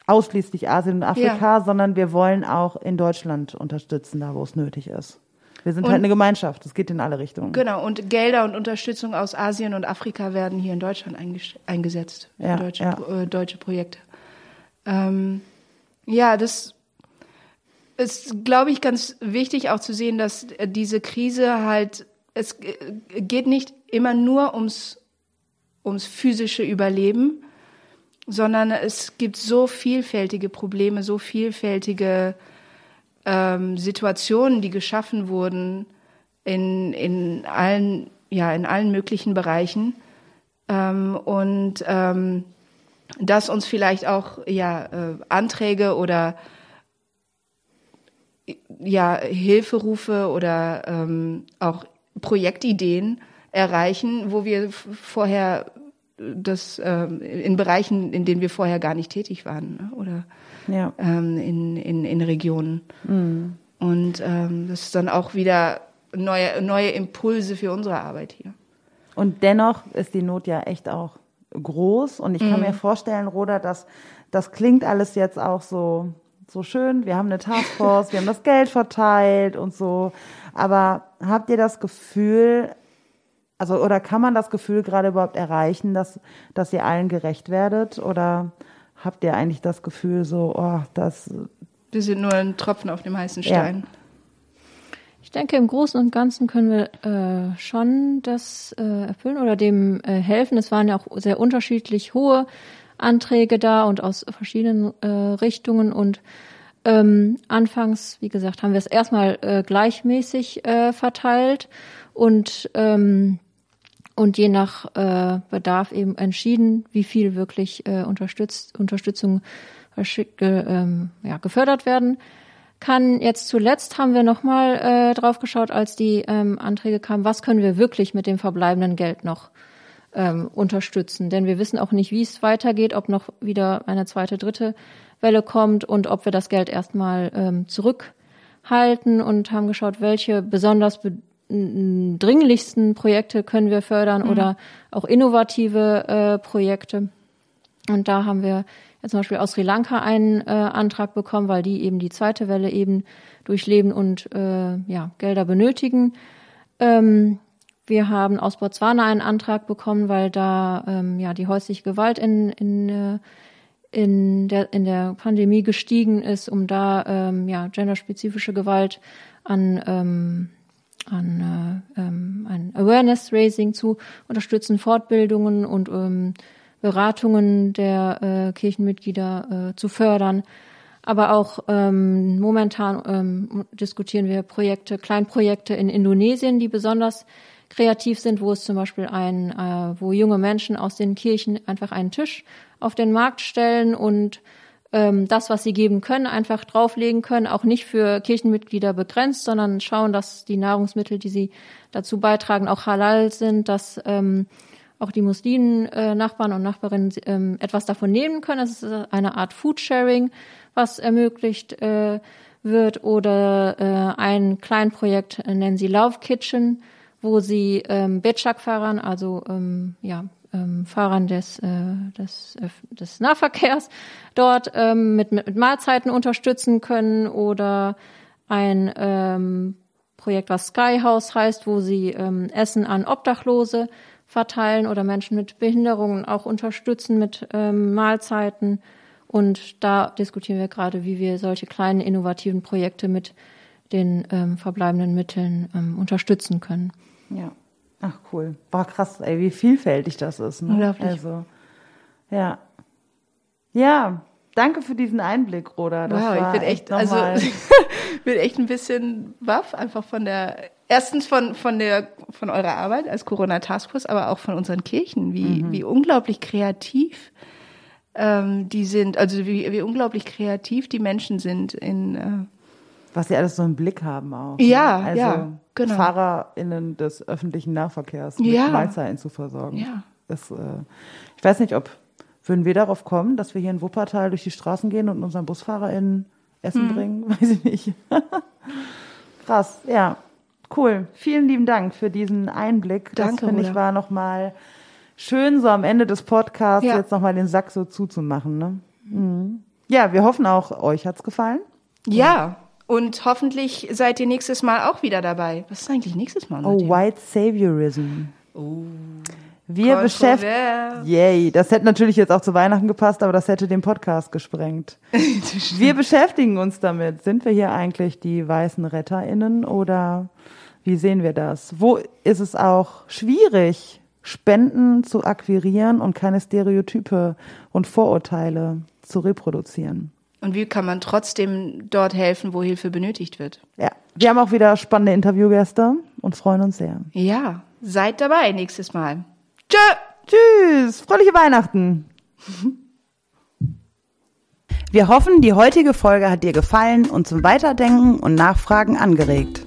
ausschließlich Asien und Afrika, sondern wir wollen auch in Deutschland unterstützen, da wo es nötig ist. Wir sind Und- halt eine Gemeinschaft, es geht in alle Richtungen. Genau, und Gelder und Unterstützung aus Asien und Afrika werden hier in Deutschland einges- eingesetzt für Ja, deutsche, ja. Äh, deutsche Projekte. Ähm, ja, das ist, glaube ich, ganz wichtig auch zu sehen, dass äh, diese Krise halt, es äh, geht nicht immer nur ums, ums physische Überleben, sondern es gibt so vielfältige Probleme, so vielfältige ähm, Situationen, die geschaffen wurden in, in allen, ja, in allen möglichen Bereichen. Ähm, und ähm, dass uns vielleicht auch ja, äh, Anträge oder ja, Hilferufe oder ähm, auch Projektideen erreichen, wo wir vorher das ähm, in Bereichen, in denen wir vorher gar nicht tätig waren ne? oder Ja. ähm, in, in, in Regionen. Und ähm, das ist dann auch wieder neue, neue Impulse für unsere Arbeit hier. Und dennoch ist die Not ja echt auch groß. Und ich kann Mhm. mir vorstellen, Roda, dass das klingt alles jetzt auch so, so schön. Wir haben eine Taskforce, wir haben das Geld verteilt und so. Aber habt ihr das Gefühl, also, oder kann man das Gefühl gerade überhaupt erreichen, dass, dass ihr allen gerecht werdet? Oder habt ihr eigentlich das Gefühl so, oh, das, Wir sind nur ein Tropfen auf dem heißen Ja. Stein. Ich denke, im Großen und Ganzen können wir äh, schon das äh, erfüllen oder dem äh, helfen. Es waren ja auch sehr unterschiedlich hohe Anträge da und aus verschiedenen äh, Richtungen. Und ähm, anfangs, wie gesagt, haben wir es erstmal äh, gleichmäßig äh, verteilt und ähm, und je nach äh, Bedarf eben entschieden, wie viel wirklich äh, unterstützt, Unterstützung äh, ähm, ja, gefördert werden kann. Jetzt zuletzt haben wir nochmal äh, drauf geschaut, als die ähm, Anträge kamen, was können wir wirklich mit dem verbleibenden Geld noch ähm, unterstützen. Denn wir wissen auch nicht, wie es weitergeht, ob noch wieder eine zweite, dritte Welle kommt und ob wir das Geld erstmal ähm, zurückhalten und haben geschaut, welche besonders dringlichsten Projekte können wir fördern mhm. oder auch innovative äh, Projekte. Und da haben wir jetzt zum Beispiel aus Sri Lanka einen äh, Antrag bekommen, weil die eben die zweite Welle eben durchleben und äh, ja, Gelder benötigen. Ähm, wir haben aus Botswana einen Antrag bekommen, weil da ähm, ja die häusliche Gewalt in, in, äh, in, der, in der Pandemie gestiegen ist, um da ähm, ja, genderspezifische Gewalt an ähm, an äh, ähm, ein Awareness-Raising zu unterstützen, Fortbildungen und ähm, Beratungen der äh, Kirchenmitglieder äh, zu fördern. Aber auch ähm, momentan ähm, diskutieren wir Projekte, Kleinprojekte in Indonesien, die besonders kreativ sind, wo es zum Beispiel ein, äh, wo junge Menschen aus den Kirchen einfach einen Tisch auf den Markt stellen und ähm, das, was sie geben können, einfach drauflegen können, auch nicht für Kirchenmitglieder begrenzt, sondern schauen, dass die Nahrungsmittel, die sie dazu beitragen, auch halal sind, dass ähm, auch die Muslimen, äh, Nachbarn und Nachbarinnen ähm, etwas davon nehmen können. Es ist eine Art Foodsharing, was ermöglicht äh, wird. Oder äh, ein Kleinprojekt äh, nennen sie Love Kitchen, wo sie ähm, Betschak-Fahrern, also ähm, ja, ähm, Fahrern des, äh, des, äh, des Nahverkehrs dort ähm, mit, mit Mahlzeiten unterstützen können oder ein ähm, Projekt, was Skyhouse heißt, wo sie ähm, Essen an Obdachlose verteilen oder Menschen mit Behinderungen auch unterstützen mit ähm, Mahlzeiten. Und da diskutieren wir gerade, wie wir solche kleinen innovativen Projekte mit den ähm, verbleibenden Mitteln ähm, unterstützen können. Ja. Ach cool. War krass, ey, wie vielfältig das ist. Ne? Unglaublich. Also, ja. Ja, danke für diesen Einblick, Roda. Das wow, ich bin echt, echt also (laughs) bin echt ein bisschen waff, einfach von der erstens von von der von eurer Arbeit als Corona Taskforce, aber auch von unseren Kirchen, wie mhm. wie unglaublich kreativ ähm, die sind, also wie, wie unglaublich kreativ die Menschen sind in äh, was sie alles so im Blick haben auch. Ja, ne? also ja, genau. FahrerInnen des öffentlichen Nahverkehrs mit ja. Mahlzeiten zu versorgen. Ja. Das, äh, ich weiß nicht, ob würden wir darauf kommen, dass wir hier in Wuppertal durch die Straßen gehen und unseren BusfahrerInnen Essen hm. bringen? (laughs) Weiß ich nicht. (laughs) Krass, ja. Cool. Vielen lieben Dank für diesen Einblick. Danke, das finde ich war nochmal schön, so am Ende des Podcasts Ja. jetzt nochmal den Sack so zuzumachen. Ne? Mhm. Ja, wir hoffen auch, euch hat's gefallen. Ja, und hoffentlich seid ihr nächstes Mal auch wieder dabei. Was ist eigentlich nächstes Mal? Oh? White Saviorism. Oh. Wir beschäftigen. Yay, das hätte natürlich jetzt auch zu Weihnachten gepasst, aber das hätte den Podcast gesprengt. (laughs) wir beschäftigen uns damit. Sind wir hier eigentlich die weißen RetterInnen oder wie sehen wir das? Wo ist es auch schwierig, Spenden zu akquirieren und keine Stereotype und Vorurteile zu reproduzieren? Und wie kann man trotzdem dort helfen, wo Hilfe benötigt wird? Ja, wir haben auch wieder spannende Interviewgäste und freuen uns sehr. Ja, seid dabei nächstes Mal. Tschö! Tschüss, fröhliche Weihnachten. Wir hoffen, die heutige Folge hat dir gefallen und zum Weiterdenken und Nachfragen angeregt.